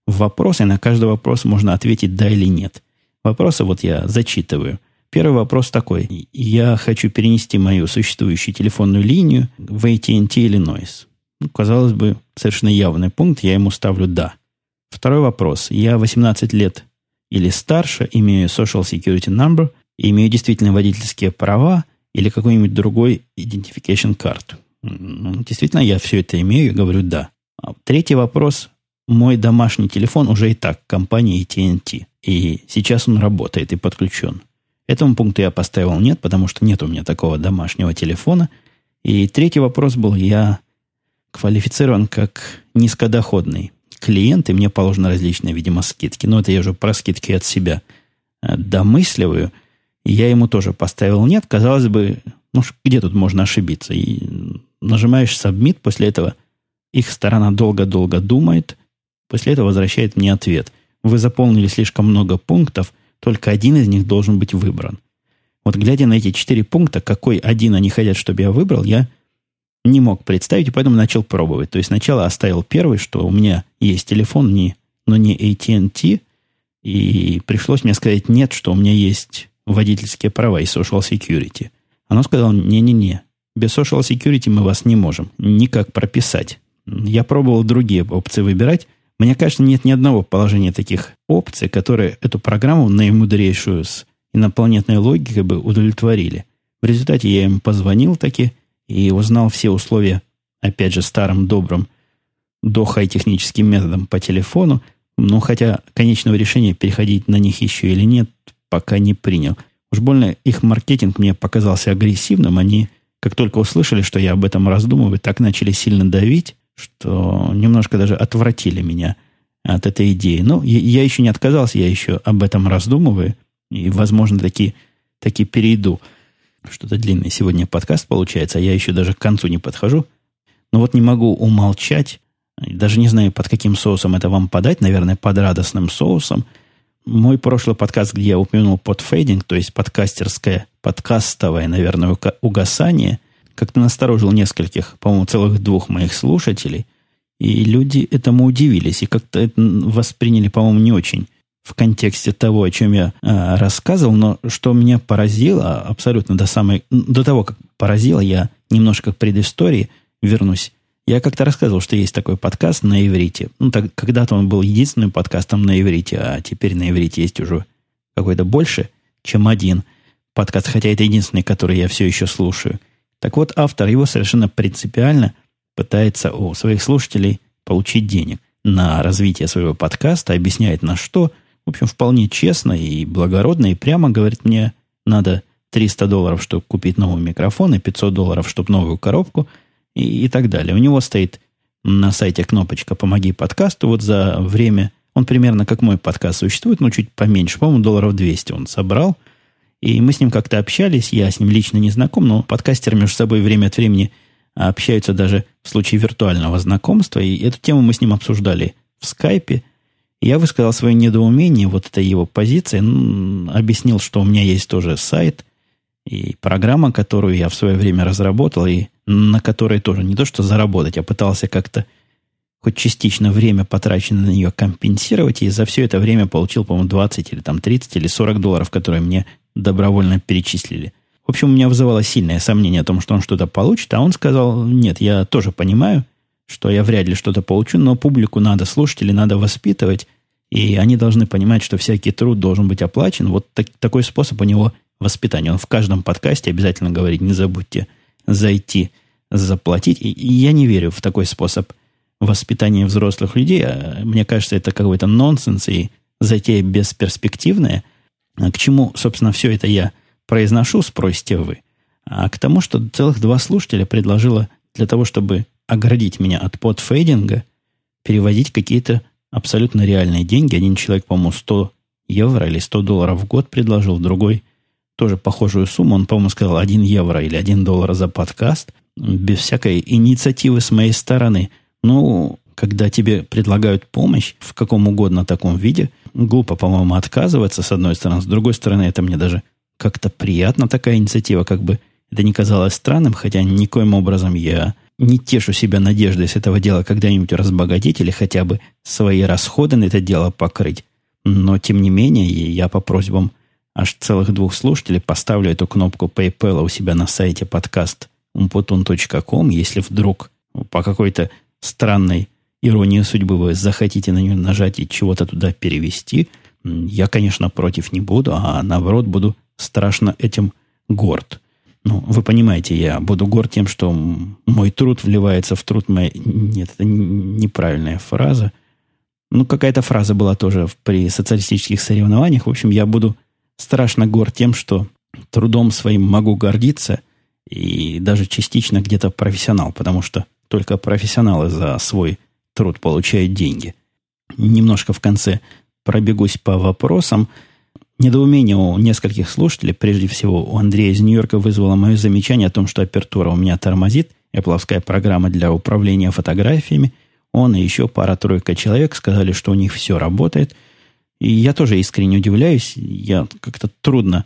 вопроса, и на каждый вопрос можно ответить «да» или «нет». Вопросы вот я зачитываю. Первый вопрос такой. Я хочу перенести мою существующую телефонную линию в AT&T Illinois. Ну, казалось бы, совершенно явный пункт, я ему ставлю «да». Второй вопрос. Я 18 лет или старше, имею Social Security Number, имею действительно водительские права – или какой-нибудь другой identification card. Ну, действительно, я все это имею и говорю «да». А третий вопрос. Мой домашний телефон уже и так компании AT&T. И сейчас он работает и подключен. Этому пункту я поставил «нет», потому что нет у меня такого домашнего телефона. И третий вопрос был, я квалифицирован как низкодоходный клиент, и мне положены различные, видимо, скидки. Но это я уже про скидки от себя э, я ему тоже поставил нет. Казалось бы, ну, где тут можно ошибиться? И нажимаешь submit, после этого их сторона долго-долго думает, после этого возвращает мне ответ. Вы заполнили слишком много пунктов, только один из них должен быть выбран. Вот глядя на эти четыре пункта, какой один они хотят, чтобы я выбрал, я не мог представить, и поэтому начал пробовать. То есть сначала оставил первый, что у меня есть телефон, не, но не AT&T, и пришлось мне сказать нет, что у меня есть водительские права и social security. Оно сказало, не-не-не, без social security мы вас не можем никак прописать. Я пробовал другие опции выбирать. Мне кажется, нет ни одного положения таких опций, которые эту программу наимудрейшую с инопланетной логикой бы удовлетворили. В результате я им позвонил таки и узнал все условия, опять же, старым добрым до хай-техническим методом по телефону. Ну, хотя конечного решения, переходить на них еще или нет, пока не принял. Уж больно их маркетинг мне показался агрессивным. Они, как только услышали, что я об этом раздумываю, так начали сильно давить, что немножко даже отвратили меня от этой идеи. Но я еще не отказался, я еще об этом раздумываю. И, возможно, таки, таки перейду. Что-то длинный сегодня подкаст получается, а я еще даже к концу не подхожу. Но вот не могу умолчать, даже не знаю, под каким соусом это вам подать, наверное, под радостным соусом. Мой прошлый подкаст, где я упомянул подфейдинг, то есть подкастерское, подкастовое, наверное, угасание, как-то насторожил нескольких, по-моему, целых двух моих слушателей. И люди этому удивились и как-то это восприняли, по-моему, не очень в контексте того, о чем я э, рассказывал, но что меня поразило абсолютно до самой, до того, как поразило, я немножко к предыстории вернусь. Я как-то рассказывал, что есть такой подкаст на иврите. Ну, так, когда-то он был единственным подкастом на иврите, а теперь на иврите есть уже какой-то больше, чем один подкаст, хотя это единственный, который я все еще слушаю. Так вот, автор его совершенно принципиально пытается у своих слушателей получить денег на развитие своего подкаста, объясняет на что – в общем, вполне честно и благородно, и прямо говорит мне, надо 300 долларов, чтобы купить новый микрофон, и 500 долларов, чтобы новую коробку, и, и так далее. У него стоит на сайте кнопочка «Помоги подкасту». Вот за время, он примерно как мой подкаст существует, но чуть поменьше, по-моему, долларов 200 он собрал. И мы с ним как-то общались, я с ним лично не знаком, но подкастеры между собой время от времени общаются даже в случае виртуального знакомства. И эту тему мы с ним обсуждали в скайпе – я высказал свое недоумение, вот это его позиция, ну, объяснил, что у меня есть тоже сайт и программа, которую я в свое время разработал, и на которой тоже не то что заработать, а пытался как-то хоть частично время, потраченное на нее, компенсировать, и за все это время получил, по-моему, 20 или там 30 или 40 долларов, которые мне добровольно перечислили. В общем, у меня вызывало сильное сомнение о том, что он что-то получит, а он сказал, нет, я тоже понимаю, что я вряд ли что-то получу, но публику надо, слушателей надо воспитывать, и они должны понимать, что всякий труд должен быть оплачен. Вот так, такой способ у него воспитания. Он в каждом подкасте обязательно говорит, не забудьте зайти, заплатить. И, я не верю в такой способ воспитания взрослых людей. А мне кажется, это какой-то нонсенс и затея бесперспективная. А к чему, собственно, все это я произношу, спросите вы. А к тому, что целых два слушателя предложило для того, чтобы оградить меня от подфейдинга, переводить какие-то абсолютно реальные деньги. Один человек, по-моему, 100 евро или 100 долларов в год предложил, другой тоже похожую сумму. Он, по-моему, сказал 1 евро или 1 доллар за подкаст, без всякой инициативы с моей стороны. Ну, когда тебе предлагают помощь в каком угодно таком виде, глупо, по-моему, отказываться, с одной стороны. С другой стороны, это мне даже как-то приятно, такая инициатива, как бы это не казалось странным, хотя никоим образом я не тешу себя надеждой с этого дела когда-нибудь разбогатеть или хотя бы свои расходы на это дело покрыть. Но, тем не менее, я по просьбам аж целых двух слушателей поставлю эту кнопку PayPal у себя на сайте подкаст umputun.com, если вдруг по какой-то странной иронии судьбы вы захотите на нее нажать и чего-то туда перевести, я, конечно, против не буду, а наоборот буду страшно этим горд. Ну, вы понимаете, я буду горд тем, что мой труд вливается в труд моей... Нет, это неправильная фраза. Ну, какая-то фраза была тоже при социалистических соревнованиях. В общем, я буду страшно горд тем, что трудом своим могу гордиться и даже частично где-то профессионал, потому что только профессионалы за свой труд получают деньги. Немножко в конце пробегусь по вопросам. Недоумение у нескольких слушателей, прежде всего у Андрея из Нью-Йорка, вызвало мое замечание о том, что апертура у меня тормозит. Apple программа для управления фотографиями. Он и еще пара-тройка человек сказали, что у них все работает. И я тоже искренне удивляюсь. Я как-то трудно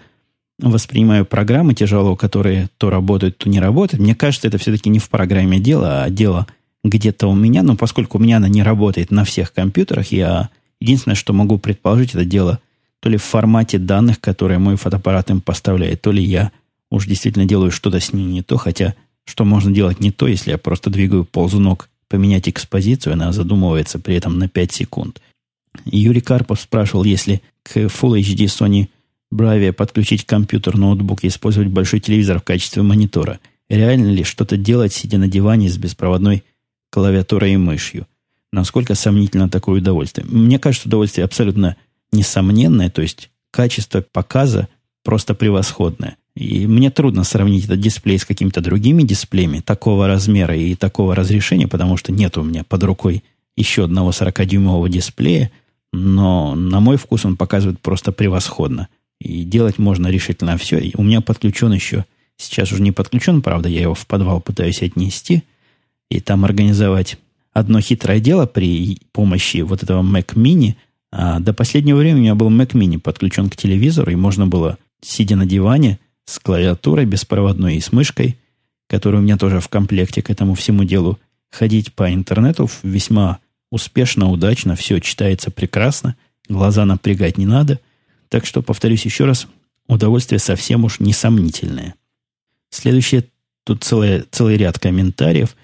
воспринимаю программы тяжело, которые то работают, то не работают. Мне кажется, это все-таки не в программе дело, а дело где-то у меня. Но поскольку у меня она не работает на всех компьютерах, я единственное, что могу предположить, это дело – то ли в формате данных, которые мой фотоаппарат им поставляет, то ли я уж действительно делаю что-то с ним не то, хотя что можно делать не то, если я просто двигаю ползунок, поменять экспозицию, она задумывается при этом на 5 секунд. Юрий Карпов спрашивал, если к Full HD Sony Bravia подключить компьютер, ноутбук и использовать большой телевизор в качестве монитора, реально ли что-то делать, сидя на диване с беспроводной клавиатурой и мышью? Насколько сомнительно такое удовольствие? Мне кажется, удовольствие абсолютно несомненное, то есть качество показа просто превосходное. И мне трудно сравнить этот дисплей с какими-то другими дисплеями такого размера и такого разрешения, потому что нет у меня под рукой еще одного 40-дюймового дисплея, но на мой вкус он показывает просто превосходно. И делать можно решительно все. И у меня подключен еще, сейчас уже не подключен, правда, я его в подвал пытаюсь отнести и там организовать одно хитрое дело при помощи вот этого Mac Mini. А до последнего времени у меня был Mac Mini подключен к телевизору, и можно было, сидя на диване, с клавиатурой беспроводной и с мышкой, которая у меня тоже в комплекте к этому всему делу, ходить по интернету весьма успешно, удачно, все читается прекрасно, глаза напрягать не надо. Так что, повторюсь еще раз, удовольствие совсем уж несомнительное. Следующее, тут целый, целый ряд комментариев.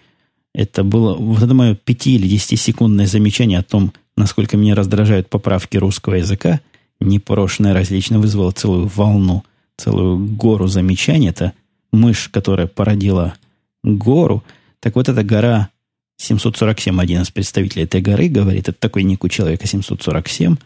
Это было вот это мое 5 или 10-секундное замечание о том, насколько меня раздражают поправки русского языка, непрошенное различно вызвало целую волну, целую гору замечаний. Это мышь, которая породила гору. Так вот эта гора 747, один из представителей этой горы, говорит, это такой ник у человека 747.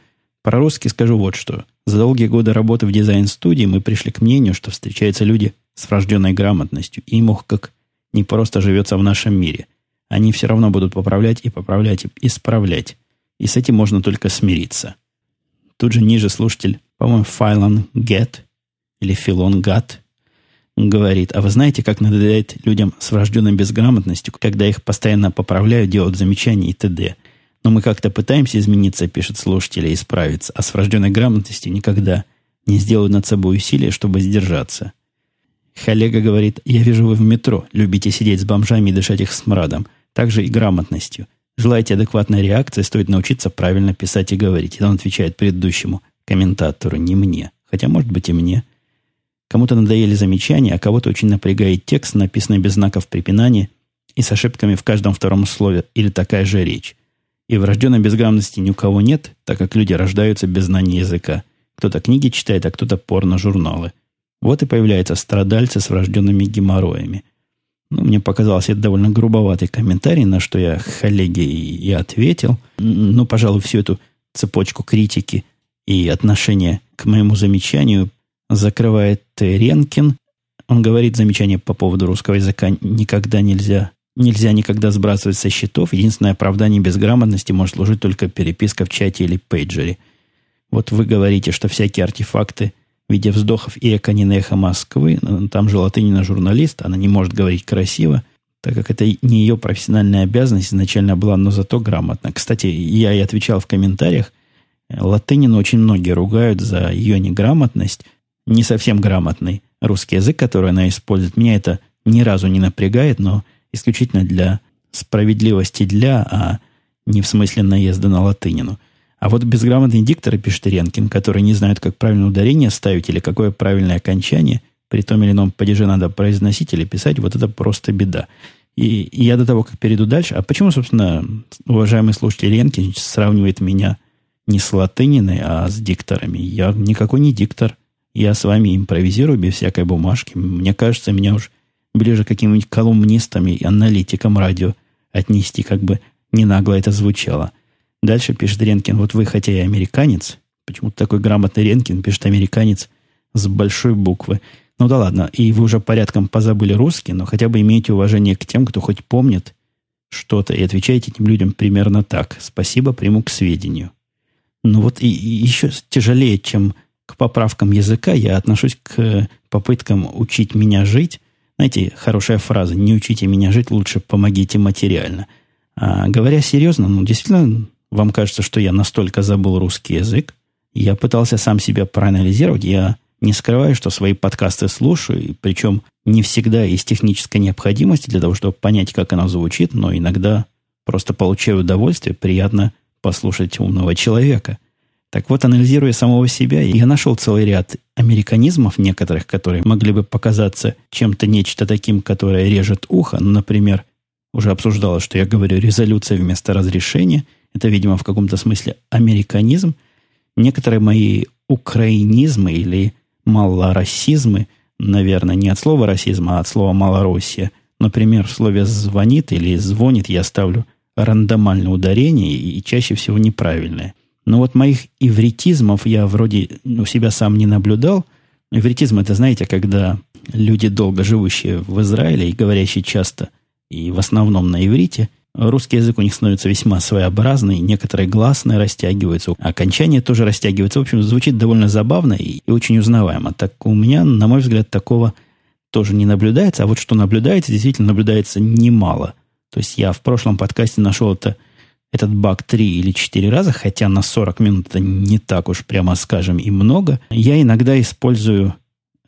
По-русски скажу вот что. За долгие годы работы в дизайн-студии мы пришли к мнению, что встречаются люди с врожденной грамотностью, и им, ох, как не просто живется в нашем мире. Они все равно будут поправлять и поправлять, и исправлять. И с этим можно только смириться. Тут же ниже слушатель, по-моему, Файлан Get или Филон Гат говорит, а вы знаете, как надоедает людям с врожденной безграмотностью, когда их постоянно поправляют, делают замечания и т.д. Но мы как-то пытаемся измениться, пишет слушатель, и исправиться, а с врожденной грамотностью никогда не сделают над собой усилия, чтобы сдержаться. Халега говорит, я вижу, вы в метро, любите сидеть с бомжами и дышать их смрадом, также и грамотностью. Желаете адекватной реакции, стоит научиться правильно писать и говорить. И он отвечает предыдущему комментатору, не мне. Хотя, может быть, и мне. Кому-то надоели замечания, а кого-то очень напрягает текст, написанный без знаков препинания и с ошибками в каждом втором слове, или такая же речь. И врожденной безграмотности ни у кого нет, так как люди рождаются без знания языка. Кто-то книги читает, а кто-то порно-журналы. Вот и появляются страдальцы с врожденными геморроями. Ну, мне показалось это довольно грубоватый комментарий, на что я коллеге и, и ответил. Ну, пожалуй, всю эту цепочку критики и отношения к моему замечанию закрывает Ренкин. Он говорит замечание по поводу русского языка никогда нельзя, нельзя никогда сбрасывать со счетов. Единственное оправдание безграмотности может служить только переписка в чате или пейджере. Вот вы говорите, что всякие артефакты в виде вздохов и эко не эхо Москвы, там же Латынина журналист, она не может говорить красиво, так как это не ее профессиональная обязанность изначально была, но зато грамотно. Кстати, я и отвечал в комментариях, Латынину очень многие ругают за ее неграмотность, не совсем грамотный русский язык, который она использует. Меня это ни разу не напрягает, но исключительно для справедливости для, а не в смысле наезда на латынину. А вот безграмотный диктор, пишет Ренкин, который не знают, как правильно ударение ставить или какое правильное окончание, при том или ином падеже надо произносить или писать, вот это просто беда. И, и я до того, как перейду дальше, а почему, собственно, уважаемый слушатель Ренкин сравнивает меня не с латыниной, а с дикторами? Я никакой не диктор. Я с вами импровизирую без всякой бумажки. Мне кажется, меня уж ближе к каким-нибудь колумнистам и аналитикам радио отнести, как бы не нагло это звучало. Дальше пишет Ренкин, вот вы хотя и американец, почему-то такой грамотный Ренкин пишет американец с большой буквы. Ну да ладно, и вы уже порядком позабыли русский, но хотя бы имейте уважение к тем, кто хоть помнит что-то, и отвечайте этим людям примерно так. Спасибо, приму к сведению. Ну вот и, и еще тяжелее, чем к поправкам языка я отношусь к попыткам учить меня жить. Знаете, хорошая фраза «не учите меня жить, лучше помогите материально». А, говоря серьезно, ну, действительно, вам кажется, что я настолько забыл русский язык. Я пытался сам себя проанализировать. Я не скрываю, что свои подкасты слушаю, причем не всегда из технической необходимости для того, чтобы понять, как оно звучит, но иногда просто получаю удовольствие, приятно послушать умного человека – так вот, анализируя самого себя, я нашел целый ряд американизмов некоторых, которые могли бы показаться чем-то нечто таким, которое режет ухо. Ну, например, уже обсуждалось, что я говорю резолюция вместо разрешения. Это, видимо, в каком-то смысле американизм. Некоторые мои украинизмы или малороссизмы, наверное, не от слова расизма, а от слова малороссия. Например, в слове «звонит» или «звонит» я ставлю рандомальное ударение и чаще всего неправильное. Но вот моих ивритизмов я вроде у себя сам не наблюдал. Ивритизм это, знаете, когда люди, долго живущие в Израиле и говорящие часто и в основном на иврите, Русский язык у них становится весьма своеобразный, некоторые гласные растягиваются, окончания тоже растягиваются. В общем, звучит довольно забавно и, и очень узнаваемо. Так у меня, на мой взгляд, такого тоже не наблюдается, а вот что наблюдается, действительно наблюдается немало. То есть я в прошлом подкасте нашел это, этот баг три или четыре раза, хотя на 40 минут это не так уж, прямо скажем, и много. Я иногда использую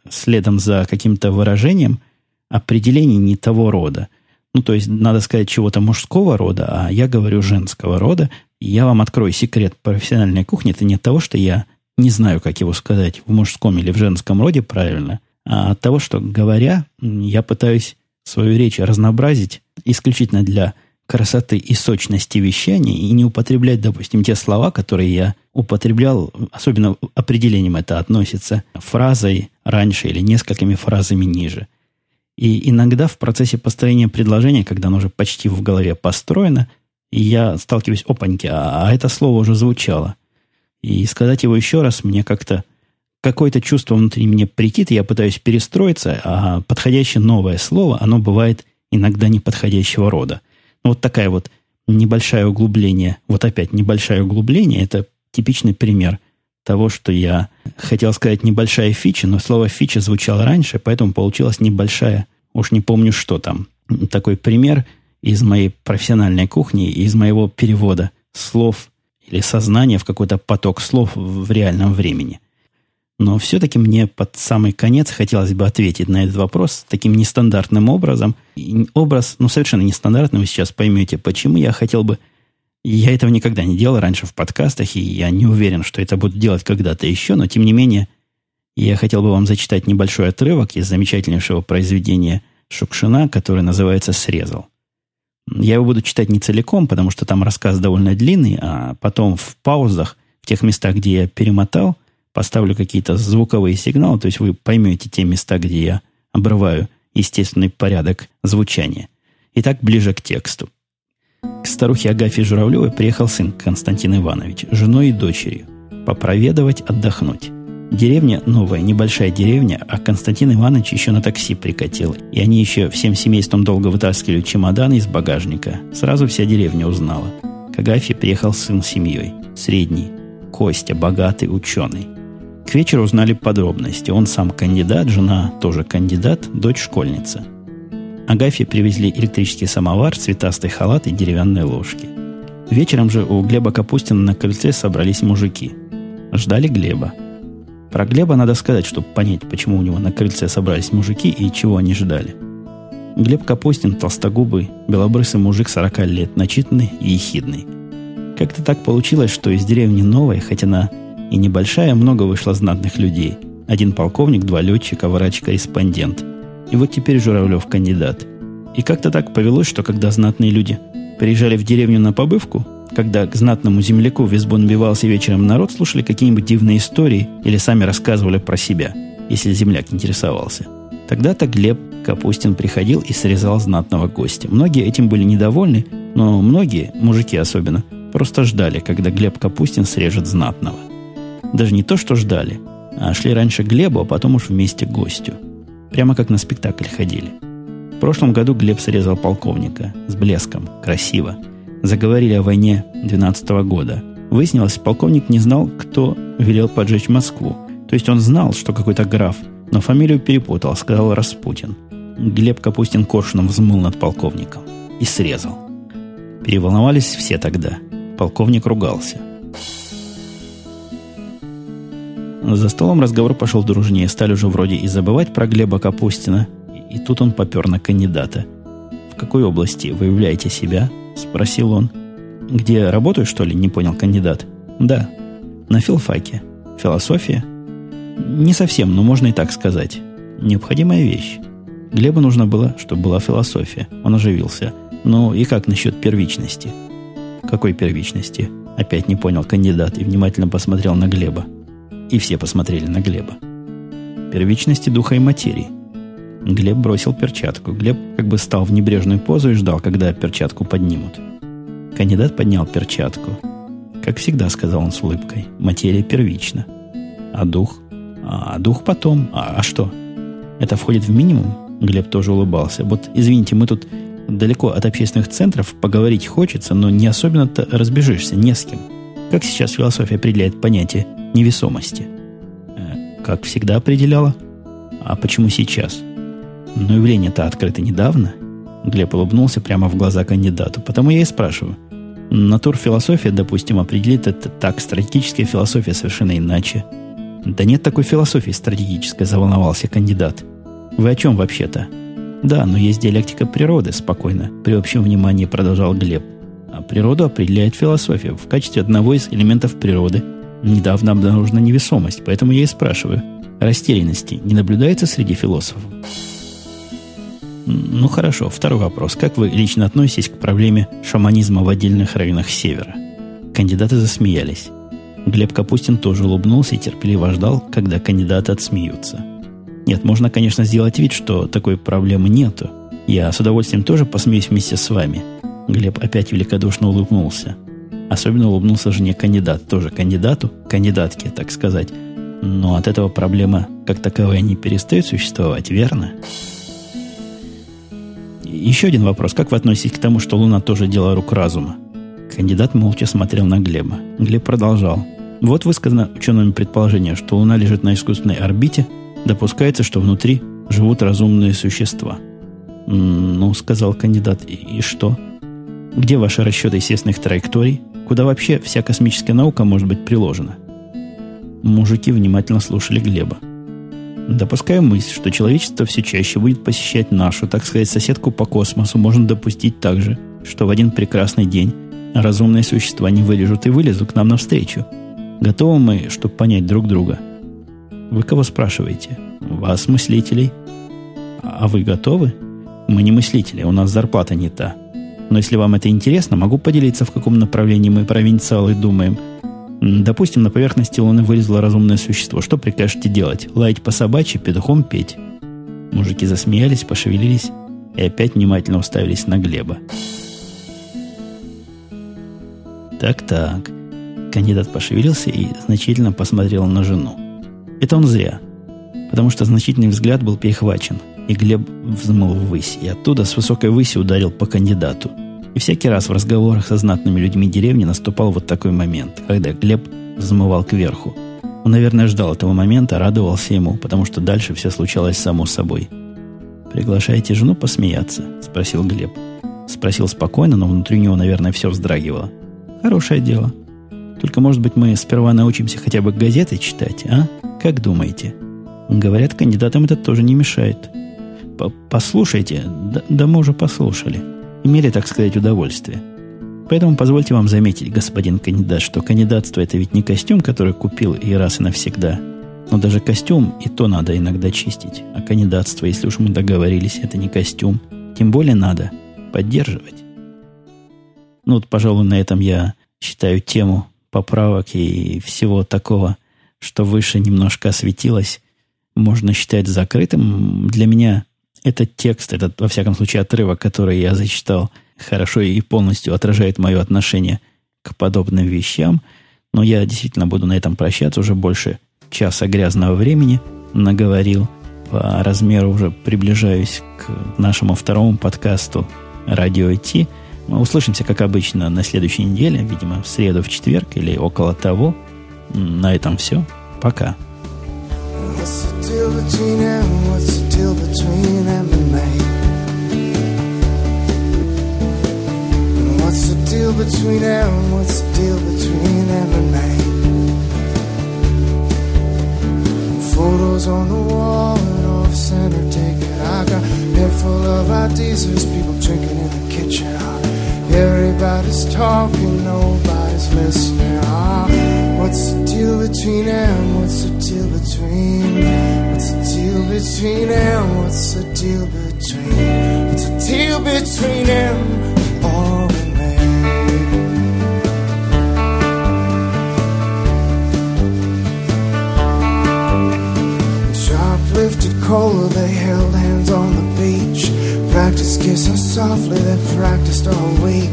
следом за каким-то выражением определение не того рода – ну, то есть, надо сказать, чего-то мужского рода, а я говорю женского рода. Я вам открою секрет профессиональной кухни. Это не от того, что я не знаю, как его сказать в мужском или в женском роде правильно, а от того, что, говоря, я пытаюсь свою речь разнообразить исключительно для красоты и сочности вещания и не употреблять, допустим, те слова, которые я употреблял, особенно определением это относится, фразой раньше или несколькими фразами ниже – и иногда в процессе построения предложения, когда оно уже почти в голове построено, я сталкиваюсь, опаньки, а, а это слово уже звучало. И сказать его еще раз мне как-то какое-то чувство внутри меня прикид, я пытаюсь перестроиться, а подходящее новое слово, оно бывает иногда неподходящего рода. Вот такая вот небольшое углубление, вот опять небольшое углубление, это типичный пример того, что я хотел сказать небольшая фича, но слово фича звучало раньше, поэтому получилась небольшая Уж не помню, что там. Такой пример из моей профессиональной кухни, из моего перевода слов или сознания в какой-то поток слов в реальном времени. Но все-таки мне под самый конец хотелось бы ответить на этот вопрос таким нестандартным образом. И образ, ну, совершенно нестандартный, вы сейчас поймете, почему я хотел бы... Я этого никогда не делал раньше в подкастах, и я не уверен, что это буду делать когда-то еще, но тем не менее – я хотел бы вам зачитать небольшой отрывок из замечательнейшего произведения Шукшина, которое называется «Срезал». Я его буду читать не целиком, потому что там рассказ довольно длинный, а потом в паузах, в тех местах, где я перемотал, поставлю какие-то звуковые сигналы, то есть вы поймете те места, где я обрываю естественный порядок звучания. Итак, ближе к тексту. К старухе Агафье Журавлевой приехал сын Константин Иванович, женой и дочерью, попроведовать, отдохнуть. Деревня новая, небольшая деревня, а Константин Иванович еще на такси прикатил. И они еще всем семейством долго вытаскивали чемоданы из багажника. Сразу вся деревня узнала. К Агафье приехал сын с семьей. Средний. Костя, богатый ученый. К вечеру узнали подробности. Он сам кандидат, жена тоже кандидат, дочь школьница. Агафье привезли электрический самовар, цветастый халат и деревянные ложки. Вечером же у Глеба Капустина на крыльце собрались мужики. Ждали Глеба. Про Глеба надо сказать, чтобы понять, почему у него на крыльце собрались мужики и чего они ждали. Глеб Капустин, толстогубый, белобрысый мужик 40 лет, начитанный и ехидный. Как-то так получилось, что из деревни Новой, хоть она и небольшая, много вышло знатных людей. Один полковник, два летчика, врач-корреспондент. И вот теперь Журавлев кандидат. И как-то так повелось, что когда знатные люди приезжали в деревню на побывку, когда к знатному земляку в избу набивался вечером народ, слушали какие-нибудь дивные истории или сами рассказывали про себя, если земляк интересовался. Тогда-то Глеб Капустин приходил и срезал знатного гостя. Многие этим были недовольны, но многие, мужики особенно, просто ждали, когда Глеб Капустин срежет знатного. Даже не то, что ждали, а шли раньше Глебу, а потом уж вместе к гостю. Прямо как на спектакль ходили. В прошлом году Глеб срезал полковника с блеском, красиво – заговорили о войне 12 года. Выяснилось, полковник не знал, кто велел поджечь Москву. То есть он знал, что какой-то граф, но фамилию перепутал, сказал Распутин. Глеб Капустин коршуном взмыл над полковником и срезал. Переволновались все тогда. Полковник ругался. За столом разговор пошел дружнее. Стали уже вроде и забывать про Глеба Капустина. И тут он попер на кандидата. В какой области вы являете себя? – спросил он. «Где работаю, что ли?» – не понял кандидат. «Да, на филфаке. Философия?» «Не совсем, но можно и так сказать. Необходимая вещь. Глебу нужно было, чтобы была философия. Он оживился. Ну и как насчет первичности?» «Какой первичности?» Опять не понял кандидат и внимательно посмотрел на Глеба. И все посмотрели на Глеба. «Первичности духа и материи», Глеб бросил перчатку. Глеб как бы стал в небрежную позу и ждал, когда перчатку поднимут. Кандидат поднял перчатку. Как всегда, сказал он с улыбкой, материя первична. А дух? А дух потом. А, а что? Это входит в минимум? Глеб тоже улыбался. Вот, извините, мы тут Далеко от общественных центров поговорить хочется, но не особенно-то разбежишься, не с кем. Как сейчас философия определяет понятие невесомости? Э, как всегда определяла. А почему сейчас? Но явление-то открыто недавно. Глеб улыбнулся прямо в глаза кандидату. Потому я и спрашиваю. Натурфилософия, допустим, определит это так, стратегическая философия совершенно иначе. Да нет такой философии стратегической, заволновался кандидат. Вы о чем вообще-то? Да, но есть диалектика природы, спокойно, при общем внимании продолжал Глеб. А природу определяет философия в качестве одного из элементов природы. Недавно обнаружена невесомость, поэтому я и спрашиваю. Растерянности не наблюдается среди философов? Ну хорошо, второй вопрос. Как вы лично относитесь к проблеме шаманизма в отдельных районах Севера? Кандидаты засмеялись. Глеб Капустин тоже улыбнулся и терпеливо ждал, когда кандидаты отсмеются. Нет, можно, конечно, сделать вид, что такой проблемы нету. Я с удовольствием тоже посмеюсь вместе с вами. Глеб опять великодушно улыбнулся. Особенно улыбнулся жене кандидат, тоже кандидату, кандидатке, так сказать. Но от этого проблема как таковая не перестает существовать, верно? Еще один вопрос. Как вы относитесь к тому, что Луна тоже дело рук разума? Кандидат молча смотрел на Глеба. Глеб продолжал. Вот высказано учеными предположение, что Луна лежит на искусственной орбите, допускается, что внутри живут разумные существа. «Ну, — сказал кандидат, — и что? Где ваши расчеты естественных траекторий? Куда вообще вся космическая наука может быть приложена?» Мужики внимательно слушали Глеба. Допуская мысль, что человечество все чаще будет посещать нашу, так сказать, соседку по космосу, можно допустить также, что в один прекрасный день разумные существа не вылежут и вылезут к нам навстречу. Готовы мы, чтобы понять друг друга? Вы кого спрашиваете? Вас, мыслителей. А вы готовы? Мы не мыслители, у нас зарплата не та. Но если вам это интересно, могу поделиться, в каком направлении мы провинциалы думаем – Допустим, на поверхности Луны вылезло разумное существо. Что прикажете делать? Лаять по собачьи, петухом петь? Мужики засмеялись, пошевелились и опять внимательно уставились на Глеба. Так-так. Кандидат пошевелился и значительно посмотрел на жену. Это он зря. Потому что значительный взгляд был перехвачен, и Глеб взмыл ввысь, и оттуда с высокой выси ударил по кандидату – и всякий раз в разговорах со знатными людьми деревни наступал вот такой момент, когда Глеб взмывал кверху. Он, наверное, ждал этого момента, радовался ему, потому что дальше все случалось само собой. «Приглашаете жену посмеяться?» – спросил Глеб. Спросил спокойно, но внутри него, наверное, все вздрагивало. «Хорошее дело. Только, может быть, мы сперва научимся хотя бы газеты читать, а? Как думаете?» Говорят, кандидатам это тоже не мешает. «Послушайте, да, да мы уже послушали» имели, так сказать, удовольствие. Поэтому позвольте вам заметить, господин кандидат, что кандидатство это ведь не костюм, который купил и раз и навсегда. Но даже костюм и то надо иногда чистить. А кандидатство, если уж мы договорились, это не костюм. Тем более надо поддерживать. Ну вот, пожалуй, на этом я считаю тему поправок и всего такого, что выше немножко осветилось, можно считать закрытым. Для меня этот текст, этот, во всяком случае, отрывок, который я зачитал, хорошо и полностью отражает мое отношение к подобным вещам. Но я действительно буду на этом прощаться. Уже больше часа грязного времени наговорил. По размеру уже приближаюсь к нашему второму подкасту «Радио IT». Мы услышимся, как обычно, на следующей неделе, видимо, в среду, в четверг или около того. На этом все. Пока. deal deal between them? What's the deal between them and me? Photos on the wall and off center taken. I got a head full of ideas. There's people drinking in the kitchen. Everybody's talking, nobody's listening. Ah, what's the deal between them? What's the deal between? What's the deal between them? What's the deal between? What's the deal between them? Cola, they held hands on the beach. Practice kissing softly, they practiced all week.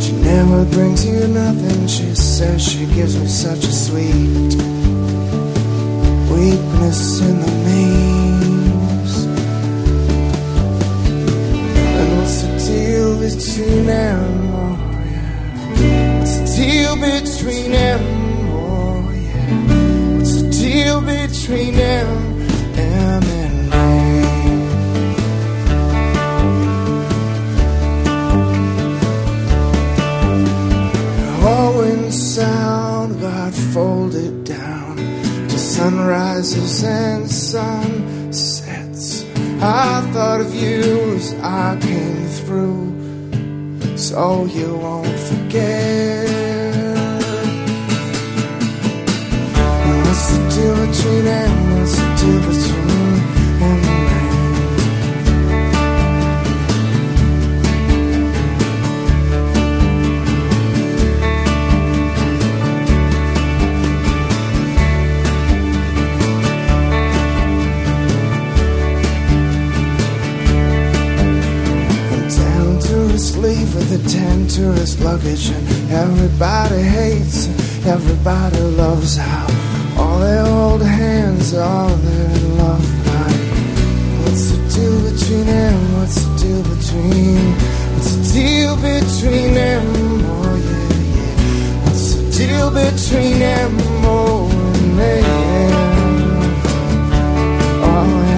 She never brings you nothing, she says she gives me such a sweet weakness in the knees. And what's the deal? between them? Oh, yeah. What's the deal between them? Oh, yeah. What's the deal between them sunrises and sunsets. I thought of you as I came through, so you won't forget. And what's the deal between them? What's the deal between with the ten tourist luggage And everybody hates everybody loves how All they old hands, all they're in love by What's the deal between them? What's the deal between What's the deal between them? Oh yeah, yeah What's the deal between them? Oh, yeah. Oh, yeah,